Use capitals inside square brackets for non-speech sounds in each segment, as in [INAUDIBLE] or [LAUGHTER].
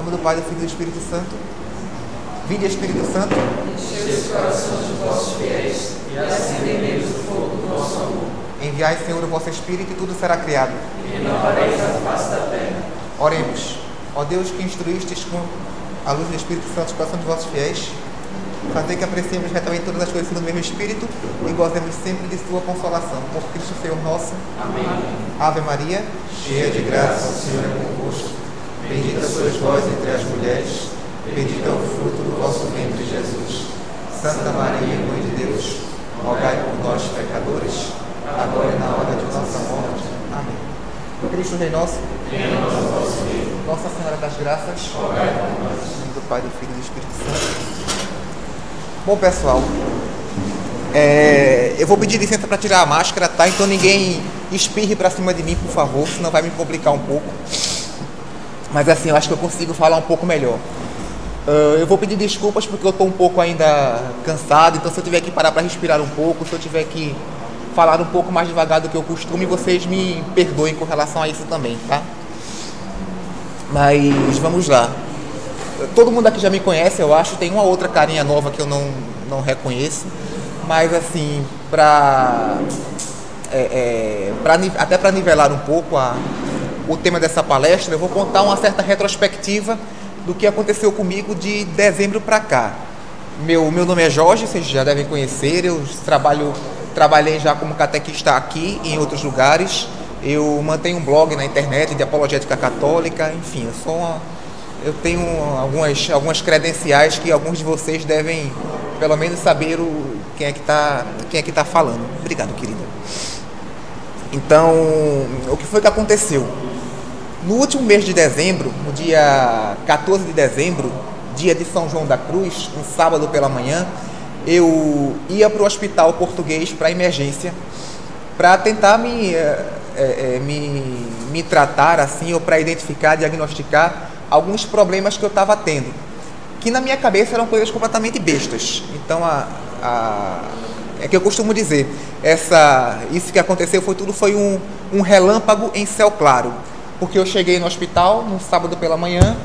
nome do Pai, do Filho e do Espírito Santo. Vinde, Espírito Santo. Enchei os corações de vossos fiéis e acendei neles o fogo do vosso amor. Enviai, Senhor, o vosso Espírito e tudo será criado. E renovareis a face da terra. Oremos. Ó Deus que instruístes com a luz do Espírito Santo os corações de vossos fiéis, fazer que apreciemos retamente todas as coisas do mesmo Espírito e gozemos sempre de sua consolação. Por Cristo Senhor nosso. Amém. Ave Maria. Cheia de graça, o Senhor é convosco. Bendita sois vós entre as mulheres, bendito é o fruto do vosso ventre, Jesus. Santa Maria, Mãe de Deus, rogai por nós, pecadores, agora e na hora de nossa morte. Amém. Cristo Rei nosso, Nossa Senhora das Graças, em nome do Pai, do Filho e do Espírito Santo. Bom, pessoal, é, eu vou pedir licença para tirar a máscara, tá? Então ninguém espirre para cima de mim, por favor, senão vai me complicar um pouco. Mas assim, eu acho que eu consigo falar um pouco melhor. Uh, eu vou pedir desculpas porque eu estou um pouco ainda cansado, então se eu tiver que parar para respirar um pouco, se eu tiver que falar um pouco mais devagar do que eu costumo, vocês me perdoem com relação a isso também, tá? Mas vamos lá. Todo mundo aqui já me conhece, eu acho, tem uma outra carinha nova que eu não, não reconheço, mas assim, para é, é, pra, até para nivelar um pouco a, o tema dessa palestra, eu vou contar uma certa retrospectiva do que aconteceu comigo de dezembro para cá. Meu, meu nome é Jorge, vocês já devem conhecer, eu trabalho, trabalhei já como catequista aqui e em outros lugares. Eu mantenho um blog na internet de apologética católica, enfim, eu sou uma, eu tenho algumas, algumas credenciais que alguns de vocês devem pelo menos saber o, quem é que está é que tá falando. Obrigado, querida. Então, o que foi que aconteceu? No último mês de dezembro, no dia 14 de dezembro, dia de São João da Cruz, um sábado pela manhã, eu ia para o hospital português para emergência para tentar me, é, é, me, me tratar assim ou para identificar, diagnosticar alguns problemas que eu estava tendo, que na minha cabeça eram coisas completamente bestas. Então a, a é que eu costumo dizer, essa, isso que aconteceu foi tudo foi um, um relâmpago em céu claro porque eu cheguei no hospital no sábado pela manhã,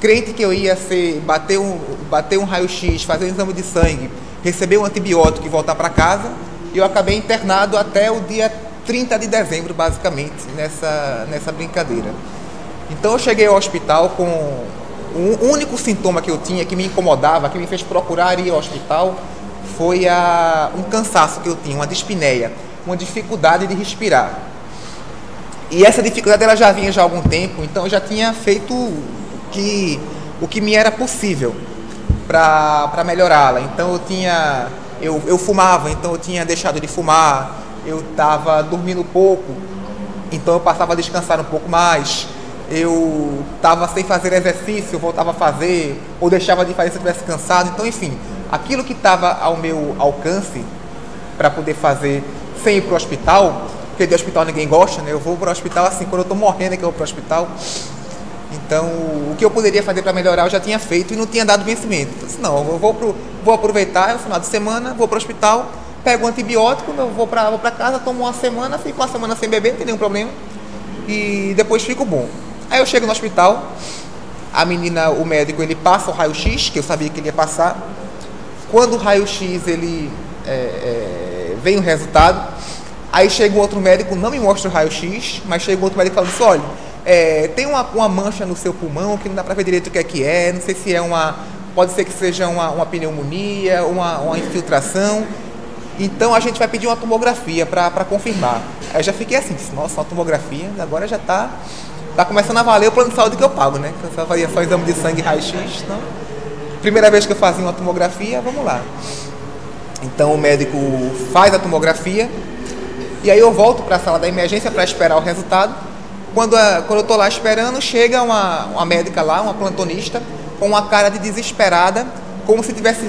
crente que eu ia ser bater um, bater um raio-x, fazer um exame de sangue, receber um antibiótico e voltar para casa, eu acabei internado até o dia 30 de dezembro, basicamente, nessa, nessa brincadeira. Então eu cheguei ao hospital com o único sintoma que eu tinha que me incomodava, que me fez procurar ir ao hospital, foi a, um cansaço que eu tinha, uma dispneia, uma dificuldade de respirar. E essa dificuldade ela já vinha já há algum tempo, então eu já tinha feito o que, o que me era possível para melhorá-la. Então eu tinha. Eu, eu fumava, então eu tinha deixado de fumar, eu estava dormindo pouco, então eu passava a descansar um pouco mais. Eu estava sem fazer exercício, voltava a fazer, ou deixava de fazer se eu estivesse cansado. Então, enfim, aquilo que estava ao meu alcance para poder fazer sem ir para o hospital, porque de hospital ninguém gosta, né? Eu vou para o hospital assim, quando eu estou morrendo é que eu vou para o hospital. Então, o que eu poderia fazer para melhorar eu já tinha feito e não tinha dado vencimento. Então, assim, não, eu vou, pro, vou aproveitar, é o final de semana, vou para o hospital, pego um antibiótico, eu vou para vou casa, tomo uma semana, fico uma semana sem beber, não tem nenhum problema. E depois fico bom. Aí eu chego no hospital, a menina, o médico, ele passa o raio-x, que eu sabia que ele ia passar. Quando o raio-x ele é, é, vem o resultado, Aí chega um outro médico, não me mostra o raio-x, mas chega um outro médico falando assim, olha, é, tem uma, uma, mancha no seu pulmão que não dá para ver direito o que é que é, não sei se é uma. Pode ser que seja uma, uma pneumonia, uma, uma infiltração. Então a gente vai pedir uma tomografia para confirmar. Aí eu já fiquei assim, nossa, uma tomografia, agora já está tá começando a valer o plano de saúde que eu pago, né? Eu só fazia só exame de sangue raio-x, então. Primeira vez que eu fazia uma tomografia, vamos lá. Então o médico faz a tomografia, e aí eu volto para a sala da emergência para esperar o resultado. Quando, a, quando eu estou lá esperando, chega uma, uma médica lá, uma plantonista, com uma cara de desesperada, como se estivesse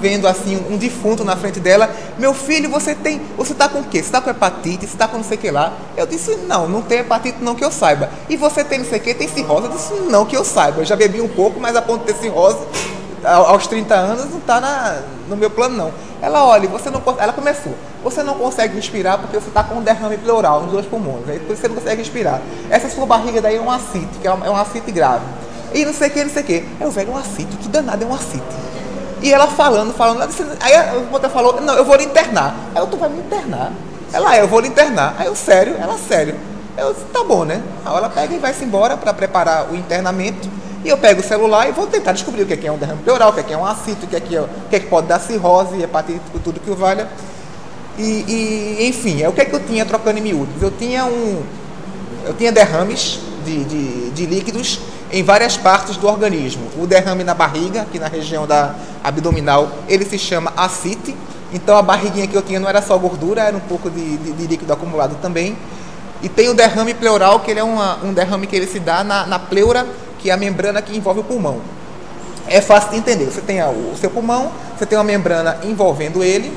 vendo assim um defunto na frente dela. Meu filho, você tem. Você está com o quê? Você está com hepatite? Você está com não sei o que lá? Eu disse, não, não tem hepatite não que eu saiba. E você tem não sei o que? Tem cirrose? Eu disse, não que eu saiba. Eu já bebi um pouco, mas a ponto de ter cirrose aos 30 anos não está no meu plano não. Ela olha, você não ela começou. Você não consegue respirar porque você está com um derrame pleural nos dois pulmões. Aí você não consegue respirar. Essa sua barriga daí é um acite, que é é um acite grave. e não sei o que, não sei o que. Aí o velho, um acito, que danado é um acito. E ela falando, falando, aí a outra falou, não, eu vou lhe internar. Eu, tu vai me internar? Ela, é, eu vou lhe internar. Aí eu, sério? Ela, sério. Eu disse, tá bom, né? Aí ela pega e vai-se embora para preparar o internamento. E eu pego o celular e vou tentar descobrir o que é, que é um derrame pleural, o que é, que é um acito, o que é que, é, o que, é que pode dar cirrose, hepatite, tudo que o valha. E, e, enfim, é o que é que eu tinha trocando em miúdos? Eu tinha um. Eu tinha derrames de, de, de líquidos em várias partes do organismo. O derrame na barriga, aqui na região da abdominal, ele se chama ascite. Então a barriguinha que eu tinha não era só gordura, era um pouco de, de, de líquido acumulado também. E tem o derrame pleural, que ele é uma, um derrame que ele se dá na, na pleura, que é a membrana que envolve o pulmão. É fácil de entender. Você tem o seu pulmão, você tem uma membrana envolvendo ele,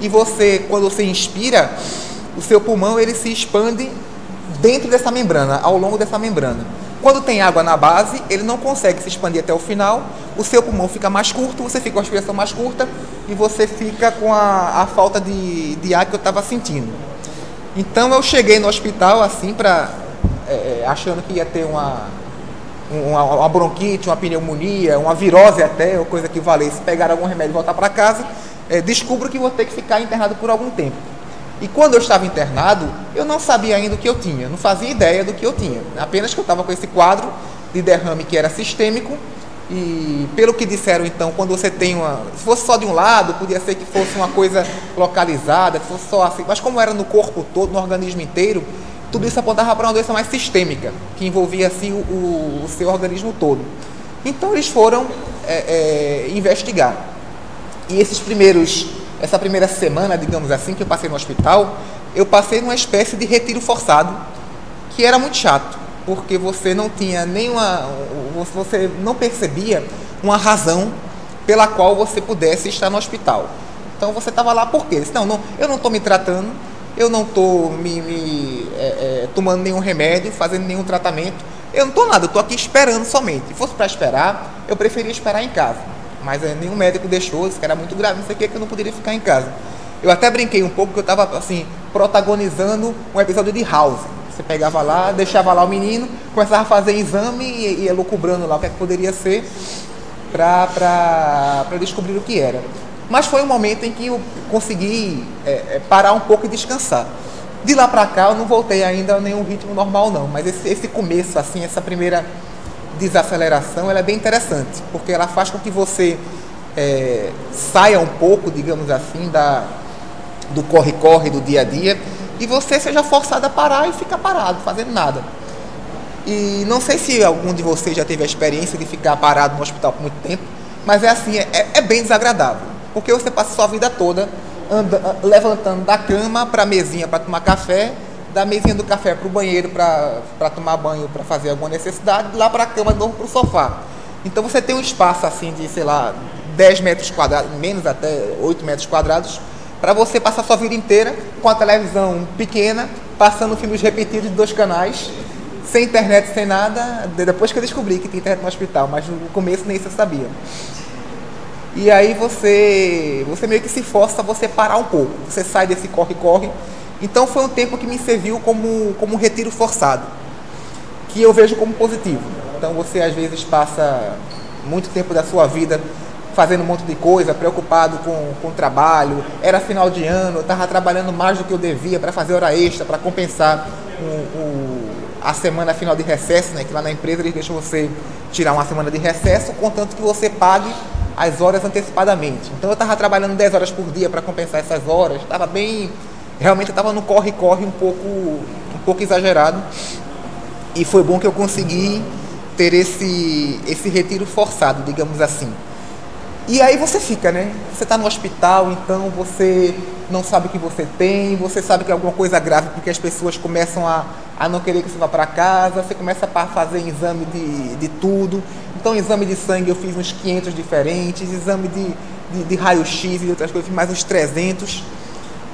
e você, quando você inspira, o seu pulmão ele se expande dentro dessa membrana, ao longo dessa membrana. Quando tem água na base, ele não consegue se expandir até o final, o seu pulmão fica mais curto, você fica com a respiração mais curta e você fica com a, a falta de, de ar que eu estava sentindo. Então eu cheguei no hospital assim para é, é, achando que ia ter uma, uma, uma, bronquite, uma pneumonia, uma virose até, ou coisa que valesse, pegar algum remédio e voltar para casa, é, descubro que vou ter que ficar internado por algum tempo. E quando eu estava internado, eu não sabia ainda o que eu tinha, não fazia ideia do que eu tinha. Apenas que eu estava com esse quadro de derrame que era sistêmico e pelo que disseram então, quando você tem uma. Se fosse só de um lado, podia ser que fosse uma coisa localizada, se fosse só assim. Mas como era no corpo todo, no organismo inteiro, tudo isso apontava para uma doença mais sistêmica, que envolvia assim o, o, seu organismo todo. Então eles foram é, é, investigar. E esses primeiros, essa primeira semana, digamos assim, que eu passei no hospital, eu passei numa espécie de retiro forçado, que era muito chato porque você não tinha nenhuma. Você não percebia uma razão pela qual você pudesse estar no hospital. Então você estava lá por quê? Não, não, eu não estou me tratando, eu não estou me, me é, é, tomando nenhum remédio, fazendo nenhum tratamento, eu não estou nada, eu estou aqui esperando somente. Se fosse para esperar, eu preferia esperar em casa. Mas é, nenhum médico deixou, disse que era muito grave, não sei o que, que eu não poderia ficar em casa. Eu até brinquei um pouco que eu estava assim, protagonizando um episódio de House você pegava lá, deixava lá o menino, começava a fazer exame e ia lucubrando lá o que, é que poderia ser para descobrir o que era. Mas foi um momento em que eu consegui é, é, parar um pouco e descansar. De lá para cá eu não voltei ainda a nenhum ritmo normal não, mas esse, esse começo, assim, essa primeira desaceleração, ela é bem interessante, porque ela faz com que você é, saia um pouco, digamos assim, da, do corre-corre do dia a dia e você seja forçado a parar e ficar parado, fazendo nada. E não sei se algum de vocês já teve a experiência de ficar parado no hospital por muito tempo, mas é assim, é, é bem desagradável. Porque você passa sua vida toda anda, levantando da cama para a mesinha para tomar café, da mesinha do café para o banheiro para tomar banho, para fazer alguma necessidade, lá para a cama novo para o sofá. Então você tem um espaço assim de, sei lá, 10 metros quadrados, menos até 8 metros quadrados, para você passar sua vida inteira com a televisão pequena, passando filmes repetidos de dois canais, sem internet, sem nada, depois que eu descobri que tinha internet no hospital, mas no começo nem isso eu sabia. E aí você, você meio que se força a você parar um pouco, você sai desse corre-corre. Então foi um tempo que me serviu como, como um retiro forçado, que eu vejo como positivo. Então você às vezes passa muito tempo da sua vida fazendo um monte de coisa, preocupado com, com o trabalho. Era final de ano, eu estava trabalhando mais do que eu devia para fazer hora extra, para compensar o, o, a semana final de recesso, né? que lá na empresa eles deixam você tirar uma semana de recesso, contanto que você pague as horas antecipadamente. Então eu estava trabalhando 10 horas por dia para compensar essas horas, estava bem. Realmente estava no corre-corre um pouco, um pouco exagerado. E foi bom que eu consegui ter esse, esse retiro forçado, digamos assim. E aí você fica, né? Você está no hospital, então você não sabe o que você tem, você sabe que é alguma coisa grave porque as pessoas começam a, a não querer que você vá para casa, você começa a fazer exame de, de tudo. Então, exame de sangue eu fiz uns 500 diferentes, exame de, de, de raio-x e outras coisas, mais uns 300.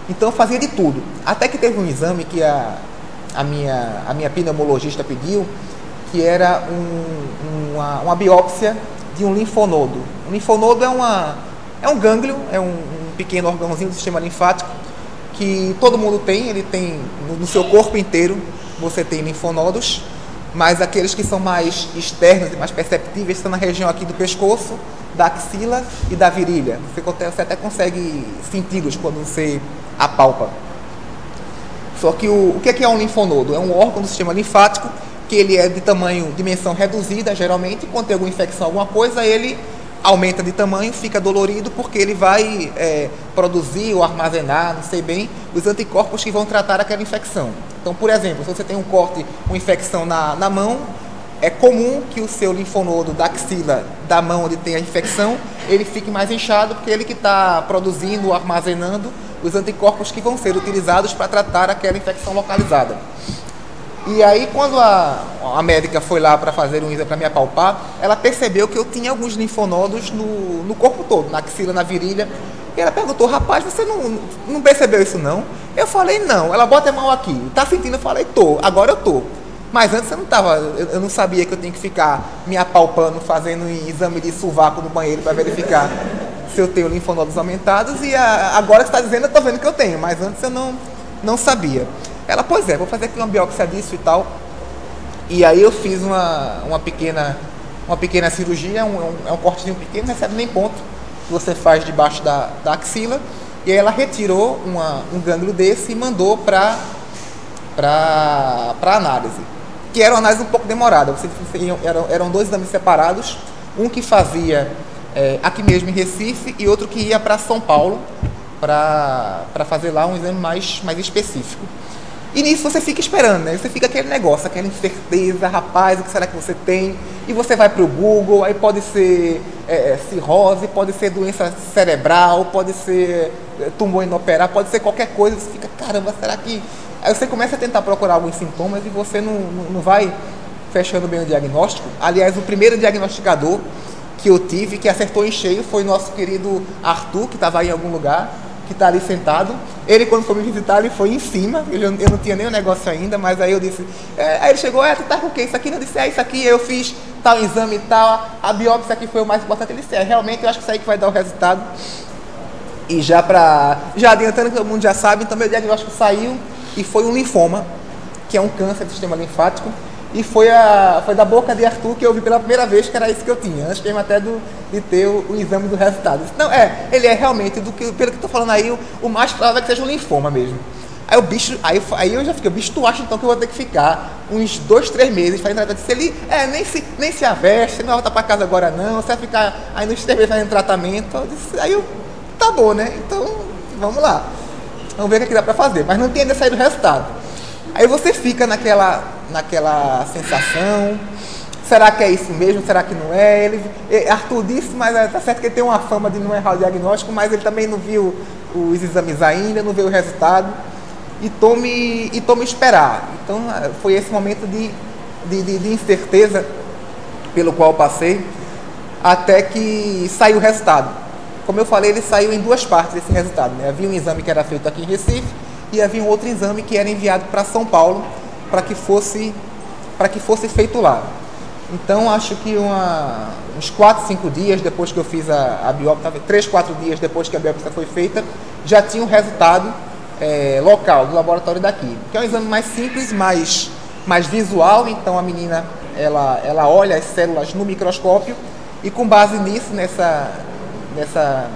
Então, eu fazia de tudo. Até que teve um exame que a, a, minha, a minha pneumologista pediu, que era um, uma, uma biópsia de um linfonodo. O linfonodo é, uma, é um gânglio, é um, um pequeno órgãozinho do sistema linfático que todo mundo tem, ele tem no, no seu corpo inteiro, você tem linfonodos. mas aqueles que são mais externos e mais perceptíveis estão na região aqui do pescoço, da axila e da virilha. Você até consegue senti-los quando você apalpa. Só que o, o que é, é um linfonodo? É um órgão do sistema linfático que ele é de tamanho, dimensão reduzida, geralmente, quando tem alguma infecção, alguma coisa, ele aumenta de tamanho, fica dolorido, porque ele vai é, produzir ou armazenar, não sei bem, os anticorpos que vão tratar aquela infecção. Então, por exemplo, se você tem um corte, uma infecção na, na mão, é comum que o seu linfonodo da axila, da mão onde tem a infecção, ele fique mais inchado, porque ele que está produzindo armazenando os anticorpos que vão ser utilizados para tratar aquela infecção localizada. E aí, quando a, a médica foi lá para fazer um exame para me apalpar, ela percebeu que eu tinha alguns linfonodos no, no corpo todo, na axila, na virilha. E ela perguntou, rapaz, você não, não percebeu isso não? Eu falei, não. Ela bota a mão aqui. Tá sentindo? Eu falei, tô. Agora eu tô. Mas antes eu não tava, eu não sabia que eu tinha que ficar me apalpando, fazendo exame de sovaco no banheiro para verificar [LAUGHS] se eu tenho linfonodos aumentados. E a, agora que está dizendo, eu tô vendo que eu tenho. Mas antes eu não, não sabia. Ela, pois é, vou fazer aqui uma biópsia disso e tal. E aí eu fiz uma, uma pequena uma pequena cirurgia, um, um, é um cortezinho pequeno, não recebe nem ponto, que você faz debaixo da, da axila. E aí ela retirou uma, um gânglio desse e mandou para análise. Que era uma análise um pouco demorada. Você, eram, eram dois exames separados, um que fazia é, aqui mesmo em Recife e outro que ia para São Paulo para fazer lá um exame mais, mais específico. E nisso você fica esperando, né? Você fica aquele negócio, aquela incerteza, rapaz, o que será que você tem? E você vai para o Google, aí pode ser é, é, cirrose, pode ser doença cerebral, pode ser é, tumor inoperável, pode ser qualquer coisa. Você fica, caramba, será que. Aí você começa a tentar procurar alguns sintomas e você não, não, vai fechando bem o diagnóstico. Aliás, o primeiro diagnosticador que eu tive, que acertou em cheio, foi nosso querido Arthur, que estava em algum lugar que está ali sentado. Ele, quando foi me visitar, ele foi em cima. Eu, não tinha o negócio ainda, mas aí eu disse. É, aí ele chegou, é, tu tá com o quê? Isso aqui? Eu disse, é, isso aqui. Eu fiz tal exame e tal. A biópsia aqui foi o mais importante. Ele disse, é, realmente eu acho que isso aí que vai dar o resultado. E já para. Já adiantando que todo mundo já sabe, então meu diagnóstico saiu e foi um linfoma, que é um câncer do sistema linfático. E foi, a, foi da boca de Arthur que eu vi pela primeira vez que era isso que eu tinha, antes mesmo até do, de ter o, o exame do resultado. Não, é, ele é realmente, do que, pelo que estou falando aí, o, o, mais provável é que seja um linfoma mesmo. Aí o bicho, aí, aí eu já fiquei, bicho, tu acha então que eu vou ter que ficar uns dois, três meses fazendo tratamento? Disse ele, é, nem se, nem se aveste, não vai voltar para casa agora não, você vai ficar aí nos três meses fazendo tratamento. Eu disse, aí eu, tá bom, né? Então, vamos lá. Vamos ver o que, é dá para fazer. Mas não tinha ainda saído o resultado. Aí você fica naquela, naquela sensação. Será que é isso mesmo? Será que não é? Ele, Arthur disse, mas é, tá certo que ele tem uma fama de não errar o diagnóstico, mas ele também não viu os exames ainda, não viu o resultado. E tome, e tome esperar. Então foi esse momento de, de, de, de incerteza pelo qual passei, até que saiu o resultado. Como eu falei, ele saiu em duas partes esse resultado. Né? Havia um exame que era feito aqui em Recife e havia um outro exame que era enviado para São Paulo para que fosse para que fosse feito lá. Então acho que uma, uns 4, 5 dias depois que eu fiz a, a biópsia, 3, 4 dias depois que a biópsia foi feita, já tinha o um resultado é, local do laboratório daqui. Que é um exame mais simples, mais, mais visual, então a menina ela, ela olha as células no microscópio e com base nisso, nessa, nessa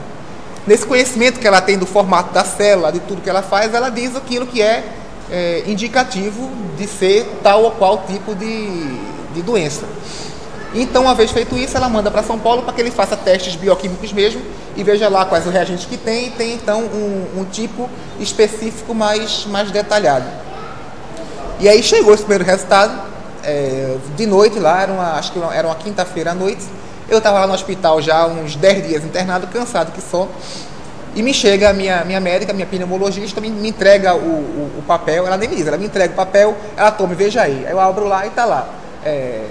nesse conhecimento que ela tem do formato da célula, de tudo que ela faz, ela diz aquilo que é, é indicativo de ser tal ou qual tipo de, de doença. Então, uma vez feito isso, ela manda para São Paulo para que ele faça testes bioquímicos mesmo e veja lá quais os reagentes que tem e tem então um, um tipo específico mais, mais detalhado. E aí chegou esse primeiro resultado, é, de noite lá, era uma, acho que era uma quinta-feira à noite, eu estava lá no hospital já uns 10 dias internado, cansado que só. E me chega a minha, minha médica, minha pneumologista, me, me entrega o, o, o, papel, ela nem diz, ela me entrega o papel, ela toma, veja aí. Eu abro lá e está lá. É,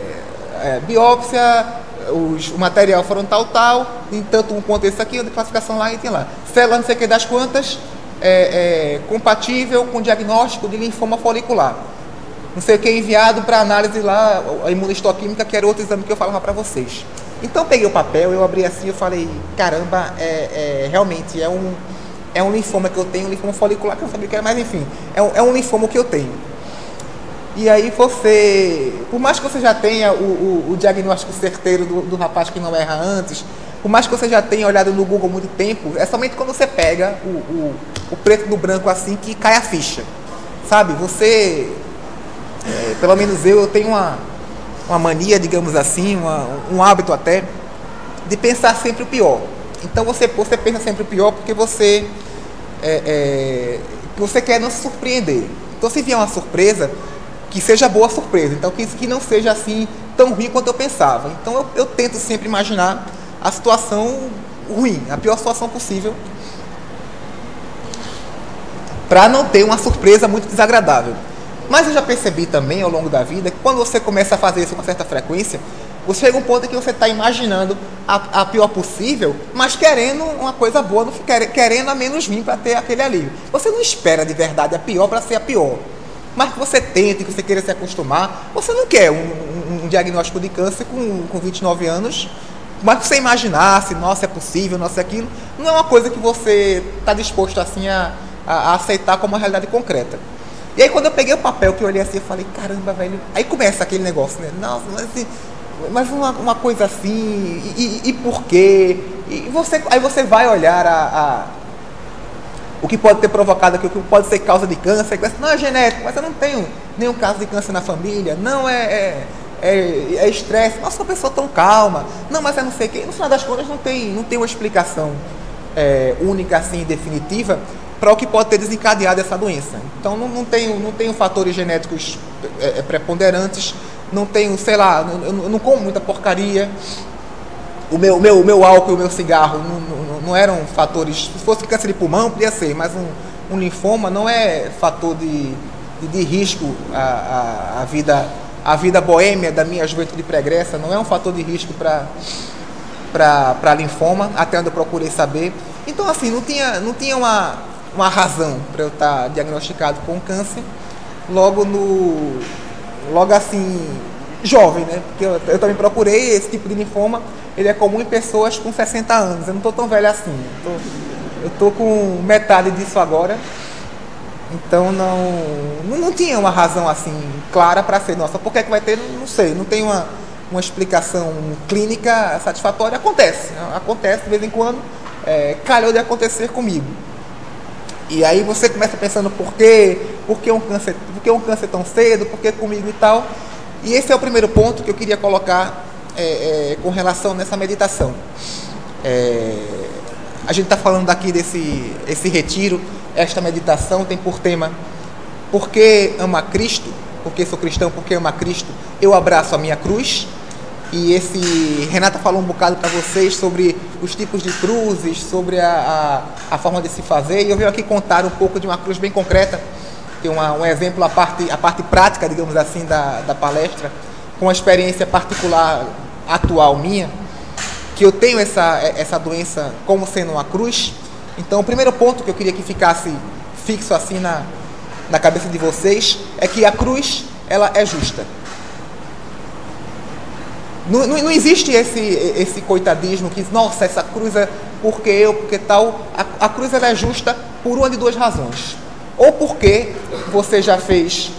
é, biópsia, os, o material foram tal, tal, em tanto um quanto esse aqui, a classificação lá e tem lá. Célula não sei o que das quantas, é, é, compatível com diagnóstico de linfoma folicular. Não sei o que enviado para análise lá, a imunistoquímica, que era outro exame que eu falava para vocês. Então peguei o papel, eu abri assim, eu falei, caramba, é, é, realmente é um, é um linfoma que eu tenho, um linfoma folicular que eu sabia que era, mas enfim, é um, é um linfoma que eu tenho. E aí você, por mais que você já tenha o, o, o diagnóstico certeiro do, do, rapaz que não erra antes, por mais que você já tenha olhado no Google muito tempo, é somente quando você pega o, o, o preto no branco assim que cai a ficha. Sabe, você, é, pelo menos eu, eu tenho uma, uma mania, digamos assim, uma, um hábito até, de pensar sempre o pior. Então você, você pensa sempre o pior porque você, é, é, você quer não se surpreender. Então se vier uma surpresa, que seja boa surpresa. Então que, que não seja assim tão ruim quanto eu pensava. Então eu, eu tento sempre imaginar a situação ruim, a pior situação possível, para não ter uma surpresa muito desagradável. Mas eu já percebi também ao longo da vida que quando você começa a fazer isso com certa frequência, você chega um ponto em que você está imaginando a, a, pior possível, mas querendo uma coisa boa, não, querendo a menos ruim para ter aquele alívio. Você não espera de verdade a pior para ser a pior. Mas que você tente, que você queira se acostumar, você não quer um, um, um diagnóstico de câncer com, com 29 anos, mas que você imaginasse, nossa, é possível, nossa, é aquilo, não é uma coisa que você está disposto assim a, a, a aceitar como uma realidade concreta. E aí quando eu peguei o papel que eu olhei assim, eu falei, caramba, velho, aí começa aquele negócio, né? Nossa, mas assim, mas uma, uma coisa assim, e, e, e por quê? E você, aí você vai olhar a, a, o que pode ter provocado aqui, o que pode ser causa de câncer, não é genético, mas eu não tenho nenhum caso de câncer na família, não é, é, é, é estresse, nossa, uma pessoa tão calma, não, mas é não sei o quê. No final das contas não tem, não tem uma explicação é, única assim, definitiva para o que pode ter desencadeado essa doença. Então não, não, tenho, não tenho fatores genéticos é, é preponderantes não tenho, sei lá, eu não, eu não como muita porcaria. O meu, meu, o meu álcool e o meu cigarro não, não, não, eram fatores. Se fosse câncer de pulmão, podia ser, mas um, um linfoma não é fator de, de, de risco a, a, a, vida, a vida boêmia da minha juventude pregressa, não é um fator de risco para linfoma, até onde eu procurei saber. Então, assim, não tinha, não tinha uma, uma razão para eu estar diagnosticado com câncer logo no, logo assim, jovem, né? Porque eu, eu, também procurei esse tipo de linfoma, ele é comum em pessoas com 60 anos. Eu não estou tão velho assim. Eu tô, com metade disso agora. Então não, não, tinha uma razão assim clara para ser. Nossa, por que, é que vai ter? Não sei. Não tem uma, uma explicação clínica satisfatória. Acontece. Acontece de vez em quando. É, calhou de acontecer comigo. E aí você começa pensando por quê? Por que um câncer, por que um câncer tão cedo? Por que comigo e tal? E esse é o primeiro ponto que eu queria colocar é, é, com relação nessa meditação. É, a gente está falando aqui desse esse retiro, esta meditação tem por tema Por que ama Cristo? Porque sou cristão, porque ama Cristo? Eu abraço a minha cruz e esse Renata falou um bocado para vocês sobre os tipos de cruzes, sobre a, a, a, forma de se fazer. E eu venho aqui contar um pouco de uma cruz bem concreta, tem uma, um exemplo, a parte, a parte prática, digamos assim, da, da palestra, com uma experiência particular atual minha, que eu tenho essa, essa doença como sendo uma cruz. Então, o primeiro ponto que eu queria que ficasse fixo assim na, na cabeça de vocês é que a cruz ela é justa. Não, não, não, existe esse, esse coitadismo que, nossa, essa cruz é porque eu, porque tal. A, a cruz é justa por uma de duas razões. Ou porque você já fez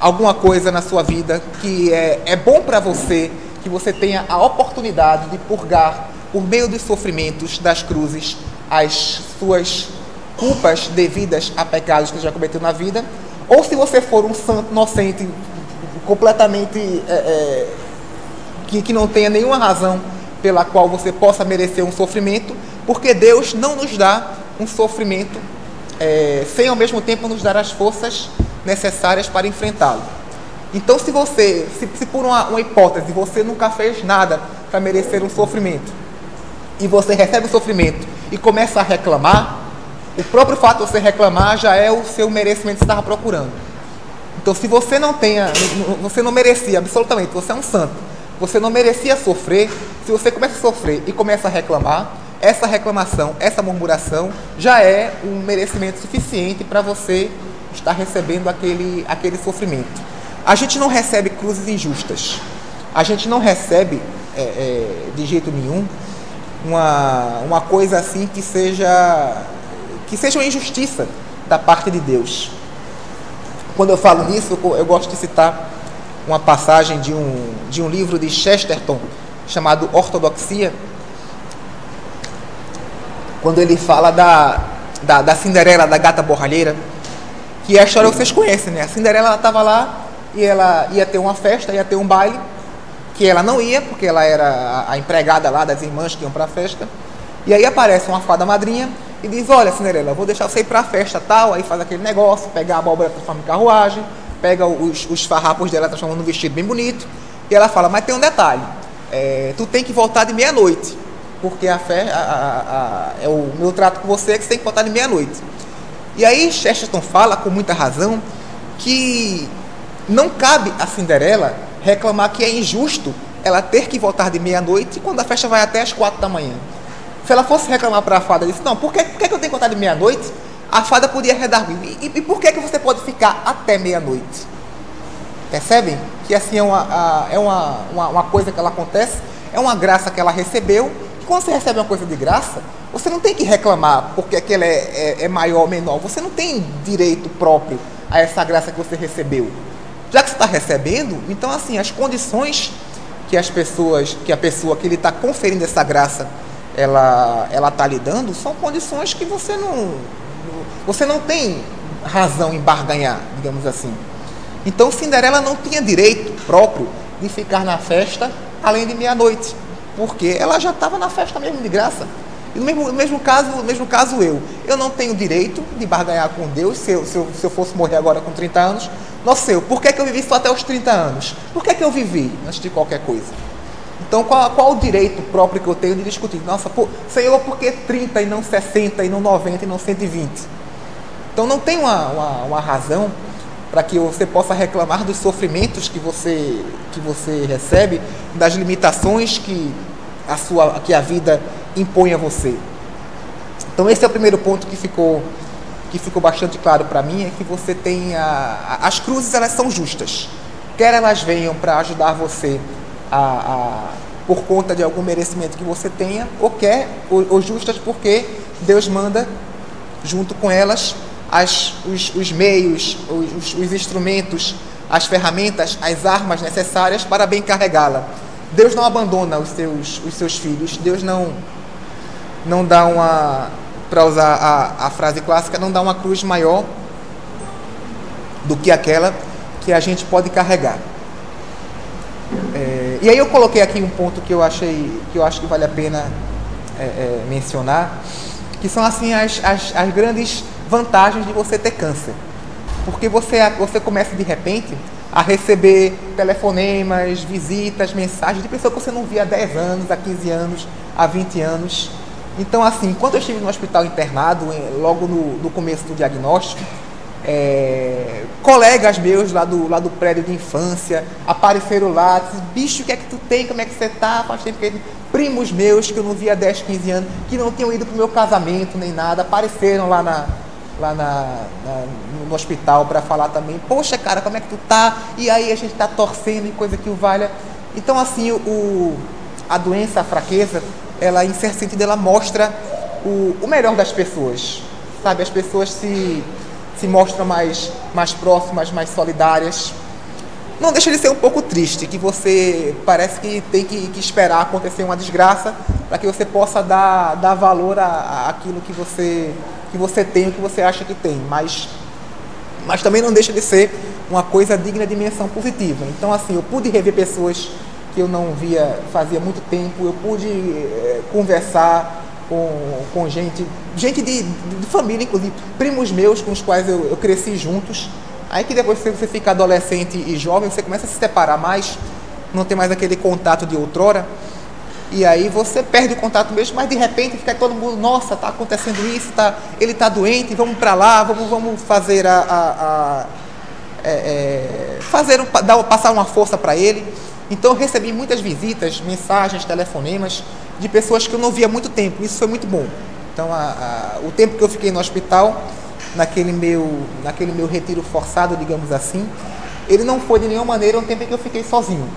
alguma coisa na sua vida que é, é bom para você, que você tenha a oportunidade de purgar, por meio dos sofrimentos das cruzes, as suas culpas devidas a pecados que já cometeu na vida. Ou se você for um santo inocente, completamente. É, é, que, que não tenha nenhuma razão pela qual você possa merecer um sofrimento, porque Deus não nos dá um sofrimento é, sem ao mesmo tempo nos dar as forças necessárias para enfrentá-lo. Então, se você, se, se por uma, uma, hipótese, você nunca fez nada para merecer um sofrimento, e você recebe o sofrimento e começa a reclamar, o próprio fato de você reclamar já é o seu merecimento que você estava procurando. Então, se você não tenha, você não merecia absolutamente, você é um santo, você não merecia sofrer. Se você começa a sofrer e começa a reclamar, essa reclamação, essa murmuração já é um merecimento suficiente para você estar recebendo aquele, aquele sofrimento. A gente não recebe cruzes injustas. A gente não recebe é, é, de jeito nenhum uma, uma coisa assim que seja que seja uma injustiça da parte de Deus. Quando eu falo nisso, eu, gosto de citar uma passagem de um, de um livro de Chesterton chamado Ortodoxia, quando ele fala da, da, da Cinderela, da gata borralheira, que é a história que vocês conhecem, né? A Cinderela estava lá e ela ia ter uma festa, ia ter um baile, que ela não ia, porque ela era a, a empregada lá das irmãs que iam para a festa. E aí aparece uma fada madrinha e diz: Olha, Cinderela, vou deixar você ir para a festa tal. Aí faz aquele negócio, pega a abóbora, transforma em carruagem, pega os, os farrapos dela, transforma num vestido bem bonito. E ela fala: Mas tem um detalhe: é, tu tem que voltar de meia-noite, porque a fé, a, a, a, é o meu trato com você é que você tem que voltar de meia-noite. E aí Chesterton fala com muita razão que não cabe a Cinderela reclamar que é injusto ela ter que voltar de meia-noite quando a festa vai até as quatro da manhã. Se ela fosse reclamar para a fada, disse, não, por que, por que eu tenho que voltar de meia-noite? A fada podia redarguir. E, e, por que, que você pode ficar até meia-noite? Percebem? Que assim é, uma, é uma, uma, uma coisa que ela acontece, é uma graça que ela recebeu. E quando você recebe uma coisa de graça, você não tem que reclamar porque aquela é, é, é maior ou menor. Você não tem direito próprio a essa graça que você recebeu. Já que você está recebendo, então assim, as condições que as pessoas, que a pessoa que ele está conferindo essa graça ela está lhe dando são condições que você não você não tem razão em barganhar, digamos assim. Então Cinderela não tinha direito próprio de ficar na festa além de meia-noite, porque ela já estava na festa mesmo de graça. E no mesmo, mesmo, caso, mesmo caso eu, eu não tenho direito de barganhar com Deus se eu, se eu, se eu fosse morrer agora com 30 anos. Nossa, eu, por que, que eu vivi só até os 30 anos? Por que, que eu vivi antes de qualquer coisa? Então, qual, qual o direito próprio que eu tenho de discutir? Nossa, por, Senhor, por que 30 e não 60 e não 90 e não 120? Então, não tem uma, uma, uma razão para que você possa reclamar dos sofrimentos que você, que você recebe, das limitações que a, sua, que a vida impõe a você. Então, esse é o primeiro ponto que ficou, que ficou bastante claro para mim, é que você tem a, as cruzes, elas são justas. Quer elas venham para ajudar você a, a, por conta de algum merecimento que você tenha, ou quer, ou, ou justas porque Deus manda junto com elas as, os, os meios, os, os instrumentos, as ferramentas, as armas necessárias para bem carregá-la. Deus não abandona os seus, os seus filhos, Deus não, não dá uma, para usar a, a frase clássica, não dá uma cruz maior do que aquela que a gente pode carregar. É, e aí eu coloquei aqui um ponto que eu achei que eu acho que vale a pena é, é, mencionar, que são assim as, as, as, grandes vantagens de você ter câncer. Porque você, você começa de repente a receber telefonemas, visitas, mensagens de pessoas que você não via há 10 anos, há 15 anos, há 20 anos. Então, assim, quando eu estive no hospital internado, logo no, no começo do diagnóstico, é, colegas meus lá do, lá do prédio de infância apareceram lá, disse, bicho, o que é que tu tem, como é que você tá? Faz tempo que primos meus que eu não via há 10, 15 anos, que não tinham ido para o meu casamento nem nada, apareceram lá, na, lá na, na no hospital para falar também, poxa cara, como é que tu tá? E aí a gente está torcendo e coisa que o valha. Então assim, o, a doença, a fraqueza, ela em certo sentido ela mostra o, o melhor das pessoas. Sabe, as pessoas se se mostram mais, mais próximas, mais solidárias. Não deixa de ser um pouco triste, que você parece que tem que, que esperar acontecer uma desgraça para que você possa dar, dar valor a, aquilo que você, que você tem, o que você acha que tem. Mas, mas também não deixa de ser uma coisa digna de menção positiva. Então, assim, eu pude rever pessoas que eu não via fazia muito tempo, eu pude é, conversar, com, com gente, gente de, de, família, inclusive, primos meus com os quais eu, eu cresci juntos. Aí que depois que você fica adolescente e jovem, você começa a se separar mais, não tem mais aquele contato de outrora. E aí você perde o contato mesmo, mas de repente fica todo mundo, nossa, tá acontecendo isso, tá, ele tá doente, vamos para lá, vamos, vamos fazer a, a, a é, é, fazer um, dar, passar uma força para ele. Então eu recebi muitas visitas, mensagens, telefonemas de pessoas que eu não via há muito tempo. Isso foi muito bom. Então, a, a, o tempo que eu fiquei no hospital, naquele meu, naquele meu retiro forçado, digamos assim, ele não foi de nenhuma maneira um tempo em que eu fiquei sozinho.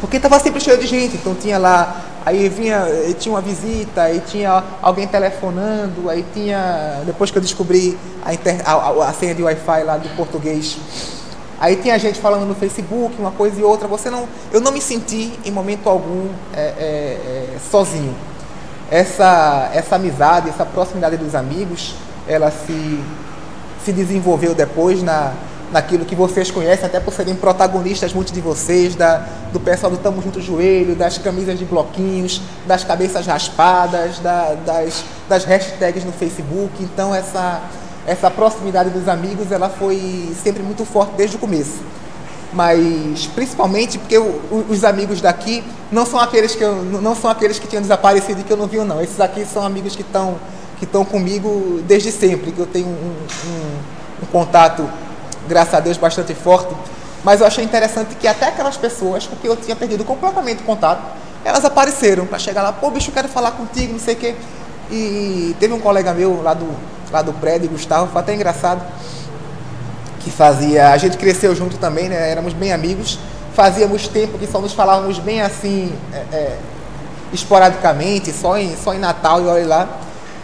Porque estava sempre cheio de gente. Então, tinha lá Aí vinha, e tinha uma visita, aí tinha alguém telefonando, aí tinha. Depois que eu descobri a, inter, a, a senha de Wi-Fi lá do português, aí tinha gente falando no Facebook, uma coisa e outra. Você não, eu não me senti em momento algum é, é, é, sozinho. Essa, essa amizade, essa proximidade dos amigos, ela se, se desenvolveu depois na, naquilo que vocês conhecem, até por serem protagonistas, muitos de vocês, da, do pessoal do Tamo Junto Joelho, das camisas de bloquinhos, das cabeças raspadas, da, das, das hashtags no Facebook. Então, essa, essa proximidade dos amigos ela foi sempre muito forte desde o começo. Mas principalmente porque os amigos daqui não são aqueles que eu, não são aqueles que tinham desaparecido e que eu não vi não. Esses aqui são amigos que estão que estão comigo desde sempre, que eu tenho um, um, um contato graças a Deus, bastante forte. Mas eu achei interessante que até aquelas pessoas com que eu tinha perdido completamente o contato, elas apareceram para chegar lá, pô, bicho, eu quero falar contigo, não sei o quê. E teve um colega meu lá do, lá do prédio, Gustavo, foi até engraçado, que fazia. A gente cresceu junto também, né? Éramos bem amigos. Fazíamos tempo que só nos falávamos bem assim, é, é, esporadicamente, só em, só em Natal e olha lá.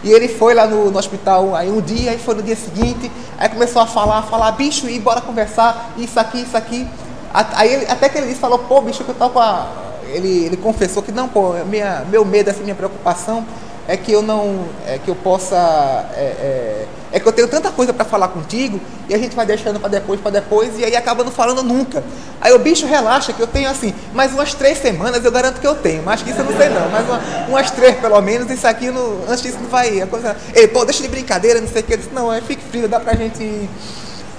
E ele foi lá no, no hospital aí um dia, aí foi no dia seguinte, aí começou a falar, falar, bicho, e bora conversar, isso aqui, isso aqui. Aí ele, até que ele disse, falou, pô, bicho, que eu tava com a. Ele, ele confessou que não, pô, minha, meu medo, assim, minha preocupação é que eu não. É que eu possa. É, é, é que eu tenho tanta coisa para falar contigo e a gente vai deixando para depois, para depois, e aí acaba não falando nunca. Aí o bicho relaxa que eu tenho assim, mais umas três semanas eu garanto que eu tenho, mas que isso eu não sei não, mais uma, umas três pelo menos, isso aqui não, antes disso não vai. A coisa, Ei, pô, deixa de brincadeira, não sei o que. Eu disse, não, é fique frio, dá pra gente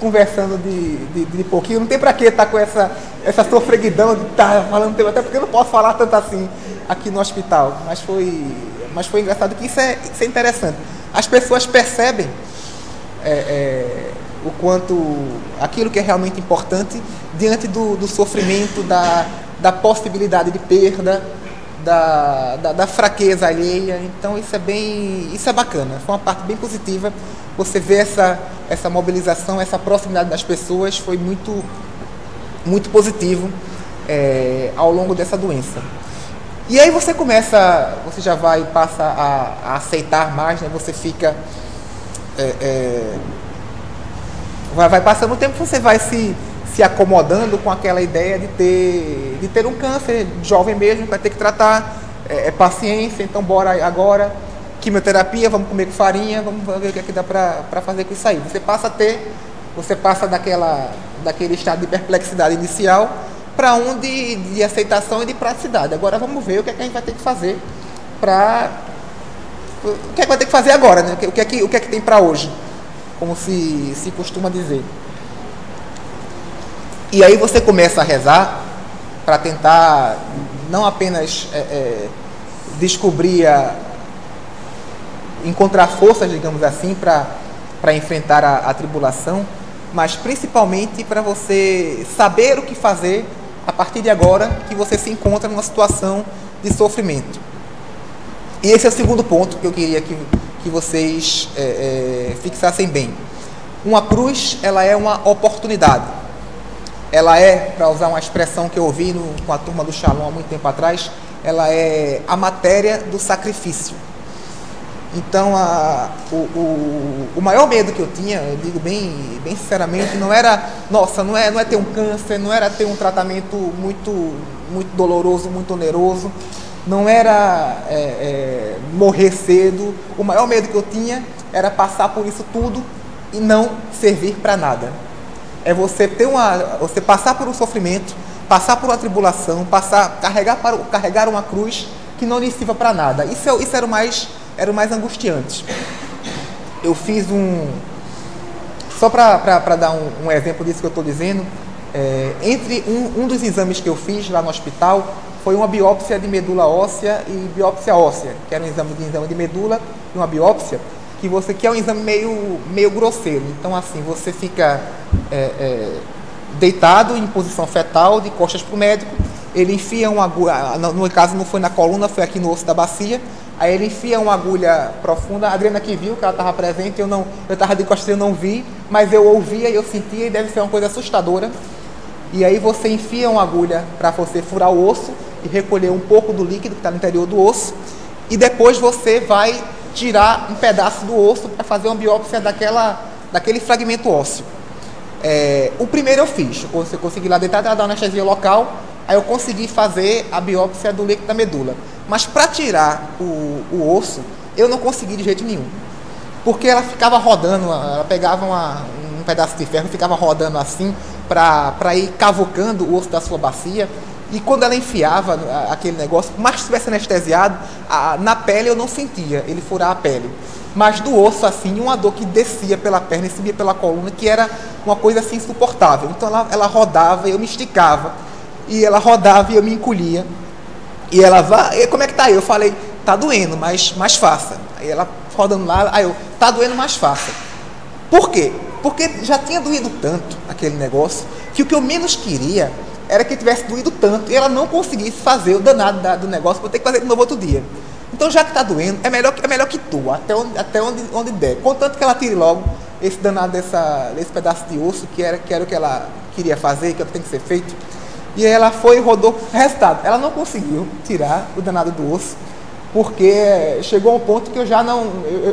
conversando de, de, de pouquinho, não tem pra que estar tá com essa, essa sofreguidão de estar tá falando, até porque eu não posso falar tanto assim aqui no hospital, mas foi mas foi engraçado que isso é, isso é interessante. As pessoas percebem é, é, o quanto aquilo que é realmente importante diante do, do sofrimento, da, da possibilidade de perda, da, da, da, fraqueza alheia. Então isso é bem. isso é bacana. Foi uma parte bem positiva. Você vê essa, essa mobilização, essa proximidade das pessoas foi muito, muito positivo é, ao longo dessa doença. E aí você começa, você já vai passa a, a aceitar mais, né? Você fica é, é, vai, vai, passando o tempo, você vai se, se acomodando com aquela ideia de ter, de ter um câncer jovem mesmo, vai ter que tratar, é, é paciência, então bora agora, quimioterapia, vamos comer com farinha, vamos ver o que, é que dá para fazer com isso aí. Você passa a ter, você passa daquela, daquele estado de perplexidade inicial para um de, de aceitação e de praticidade. Agora vamos ver o que, é que a gente vai ter que fazer para. O que é que vai ter que fazer agora, né? O que é que, o que, é que tem para hoje, como se, se costuma dizer. E aí você começa a rezar para tentar não apenas é, é, descobrir, a, encontrar forças, digamos assim, para enfrentar a, a tribulação, mas principalmente para você saber o que fazer a partir de agora que você se encontra numa situação de sofrimento. E esse é o segundo ponto que eu queria que, que vocês é, é, fixassem bem. Uma cruz, ela é uma oportunidade. Ela é, para usar uma expressão que eu ouvi no, com a turma do Shalom há muito tempo atrás, ela é a matéria do sacrifício. Então, a, o, o, o, maior medo que eu tinha, eu digo bem, bem sinceramente, não era, nossa, não é, não é ter um câncer, não era ter um tratamento muito, muito doloroso, muito oneroso, não era é, é, morrer cedo. O maior medo que eu tinha era passar por isso tudo e não servir para nada. É você ter uma, você passar por um sofrimento, passar por uma tribulação, passar, carregar, para, carregar uma cruz que não lhe sirva para nada. Isso, é, isso era o mais era o mais angustiante. Eu fiz um. Só para dar um, um, exemplo disso que eu estou dizendo, é, entre um, um dos exames que eu fiz lá no hospital foi uma biópsia de medula óssea e biópsia óssea, que era um exame de, exame de medula e uma biópsia, que você que é um exame meio, meio grosseiro. Então, assim, você fica é, é, deitado em posição fetal, de costas para o médico, ele enfia uma agulha, no caso não foi na coluna, foi aqui no osso da bacia, Aí ele enfia uma agulha profunda. A Adriana que viu, que ela estava presente, eu não, eu estava de costas, eu não vi, mas eu ouvia e eu sentia e deve ser uma coisa assustadora. E aí você enfia uma agulha para você furar o osso e recolher um pouco do líquido que está no interior do osso. E depois você vai tirar um pedaço do osso para fazer uma biópsia daquela, daquele fragmento ósseo. É, o primeiro eu fiz, eu consegui lá dentro da anestesia local, aí eu consegui fazer a biópsia do líquido da medula. Mas para tirar o, o osso, eu não consegui de jeito nenhum. Porque ela ficava rodando, ela pegava uma, um pedaço de ferro e ficava rodando assim para ir cavucando o osso da sua bacia. E quando ela enfiava aquele negócio, que estivesse anestesiado, a, na pele eu não sentia ele furar a pele. Mas do osso, assim, uma dor que descia pela perna e subia pela coluna, que era uma coisa assim insuportável. Então ela, ela rodava, eu me esticava. E ela rodava e eu me encolhia. E ela, vai, como é que tá aí? Eu falei, tá doendo, mas mais faça. Aí ela rodando lá, aí eu, tá doendo, mais faça. Por quê? Porque já tinha doído tanto aquele negócio, que o que eu menos queria era que tivesse doído tanto e ela não conseguisse fazer o danado da, do negócio, vou ter que fazer de novo outro dia. Então, já que está doendo, é melhor, é melhor que tu, até onde, até onde, onde der. Contanto que ela tire logo esse danado dessa, desse pedaço de osso, que era, que era o que ela queria fazer, que é o que tem que ser feito. E ela foi e rodou. Resultado, ela não conseguiu tirar o danado do osso, porque chegou a um ponto que eu já não,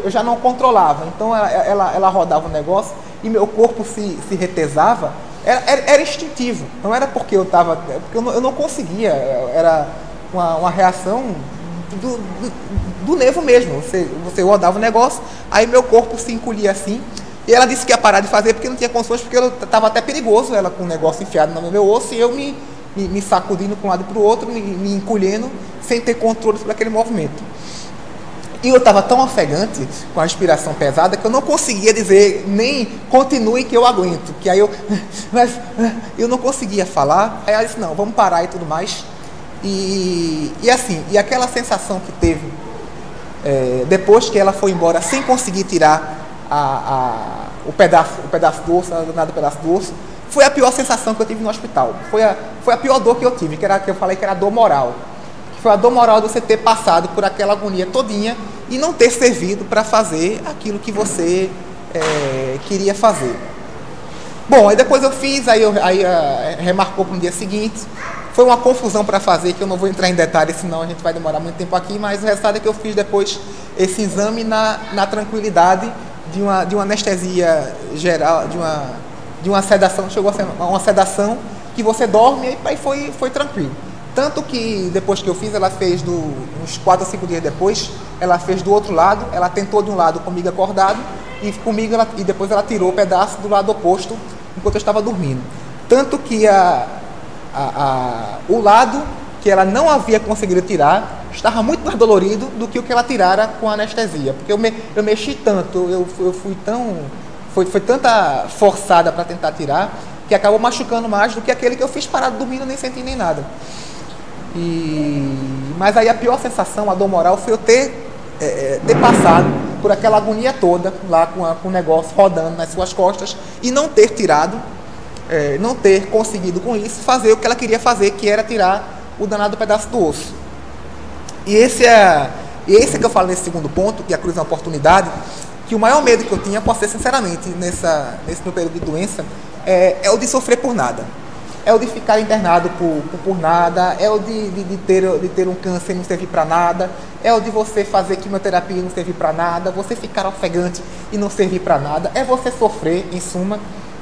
eu, já não controlava. Então, ela, ela, ela rodava o negócio e meu corpo se, se retesava era, era, era, instintivo, não era porque eu estava. Porque eu não, eu não, conseguia, era uma, uma reação do, do, do nervo mesmo. Você, você rodava o negócio, aí meu corpo se encolhia assim. E ela disse que ia parar de fazer porque não tinha condições, porque estava até perigoso ela com o negócio enfiado no meu osso e eu me, me, me sacudindo para um lado e para o outro, me, me encolhendo, sem ter controle sobre aquele movimento. E eu estava tão ofegante, com a respiração pesada, que eu não conseguia dizer nem continue que eu aguento. Que aí eu, [LAUGHS] mas, [LAUGHS] eu não conseguia falar. Aí ela disse, não, vamos parar e tudo mais. E, e assim, e aquela sensação que teve é, depois que ela foi embora sem conseguir tirar a, a, o, pedaço, o pedaço do osso, nada pedaço do osso, foi a pior sensação que eu tive no hospital. Foi a, foi a pior dor que eu tive, que era que eu falei que era a dor moral. Foi a dor moral de você ter passado por aquela agonia todinha e não ter servido para fazer aquilo que você é, queria fazer. Bom, aí depois eu fiz, aí, eu, aí uh, remarcou para o dia seguinte. Foi uma confusão para fazer, que eu não vou entrar em detalhes, senão a gente vai demorar muito tempo aqui, mas o resultado é que eu fiz depois esse exame na, na tranquilidade de uma, de uma anestesia geral, de uma, de uma sedação, chegou a ser uma sedação que você dorme e foi, foi tranquilo. Tanto que depois que eu fiz, ela fez do, uns 4 ou 5 dias depois, ela fez do outro lado, ela tentou de um lado comigo acordado e comigo ela, e depois ela tirou o pedaço do lado oposto enquanto eu estava dormindo. Tanto que a, a, a, o lado que ela não havia conseguido tirar estava muito mais dolorido do que o que ela tirara com a anestesia, porque eu, me, eu mexi tanto, eu, eu fui tão foi, foi tanta forçada para tentar tirar que acabou machucando mais do que aquele que eu fiz parado dormindo nem senti nem nada. E, mas aí a pior sensação, a dor moral, foi eu ter, é, é, ter passado por aquela agonia toda, lá com, a, com o negócio rodando nas suas costas, e não ter tirado, é, não ter conseguido com isso fazer o que ela queria fazer, que era tirar o danado pedaço do osso. E esse é, esse é que eu falo nesse segundo ponto, que a cruz é uma oportunidade, que o maior medo que eu tinha, posso ser sinceramente, nessa, nesse meu período de doença, é, é o de sofrer por nada é o de ficar internado por, por, por nada, é o de, de, de, ter, de ter um câncer e não servir para nada, é o de você fazer quimioterapia e não servir para nada, você ficar ofegante e não servir para nada, é você sofrer, em suma,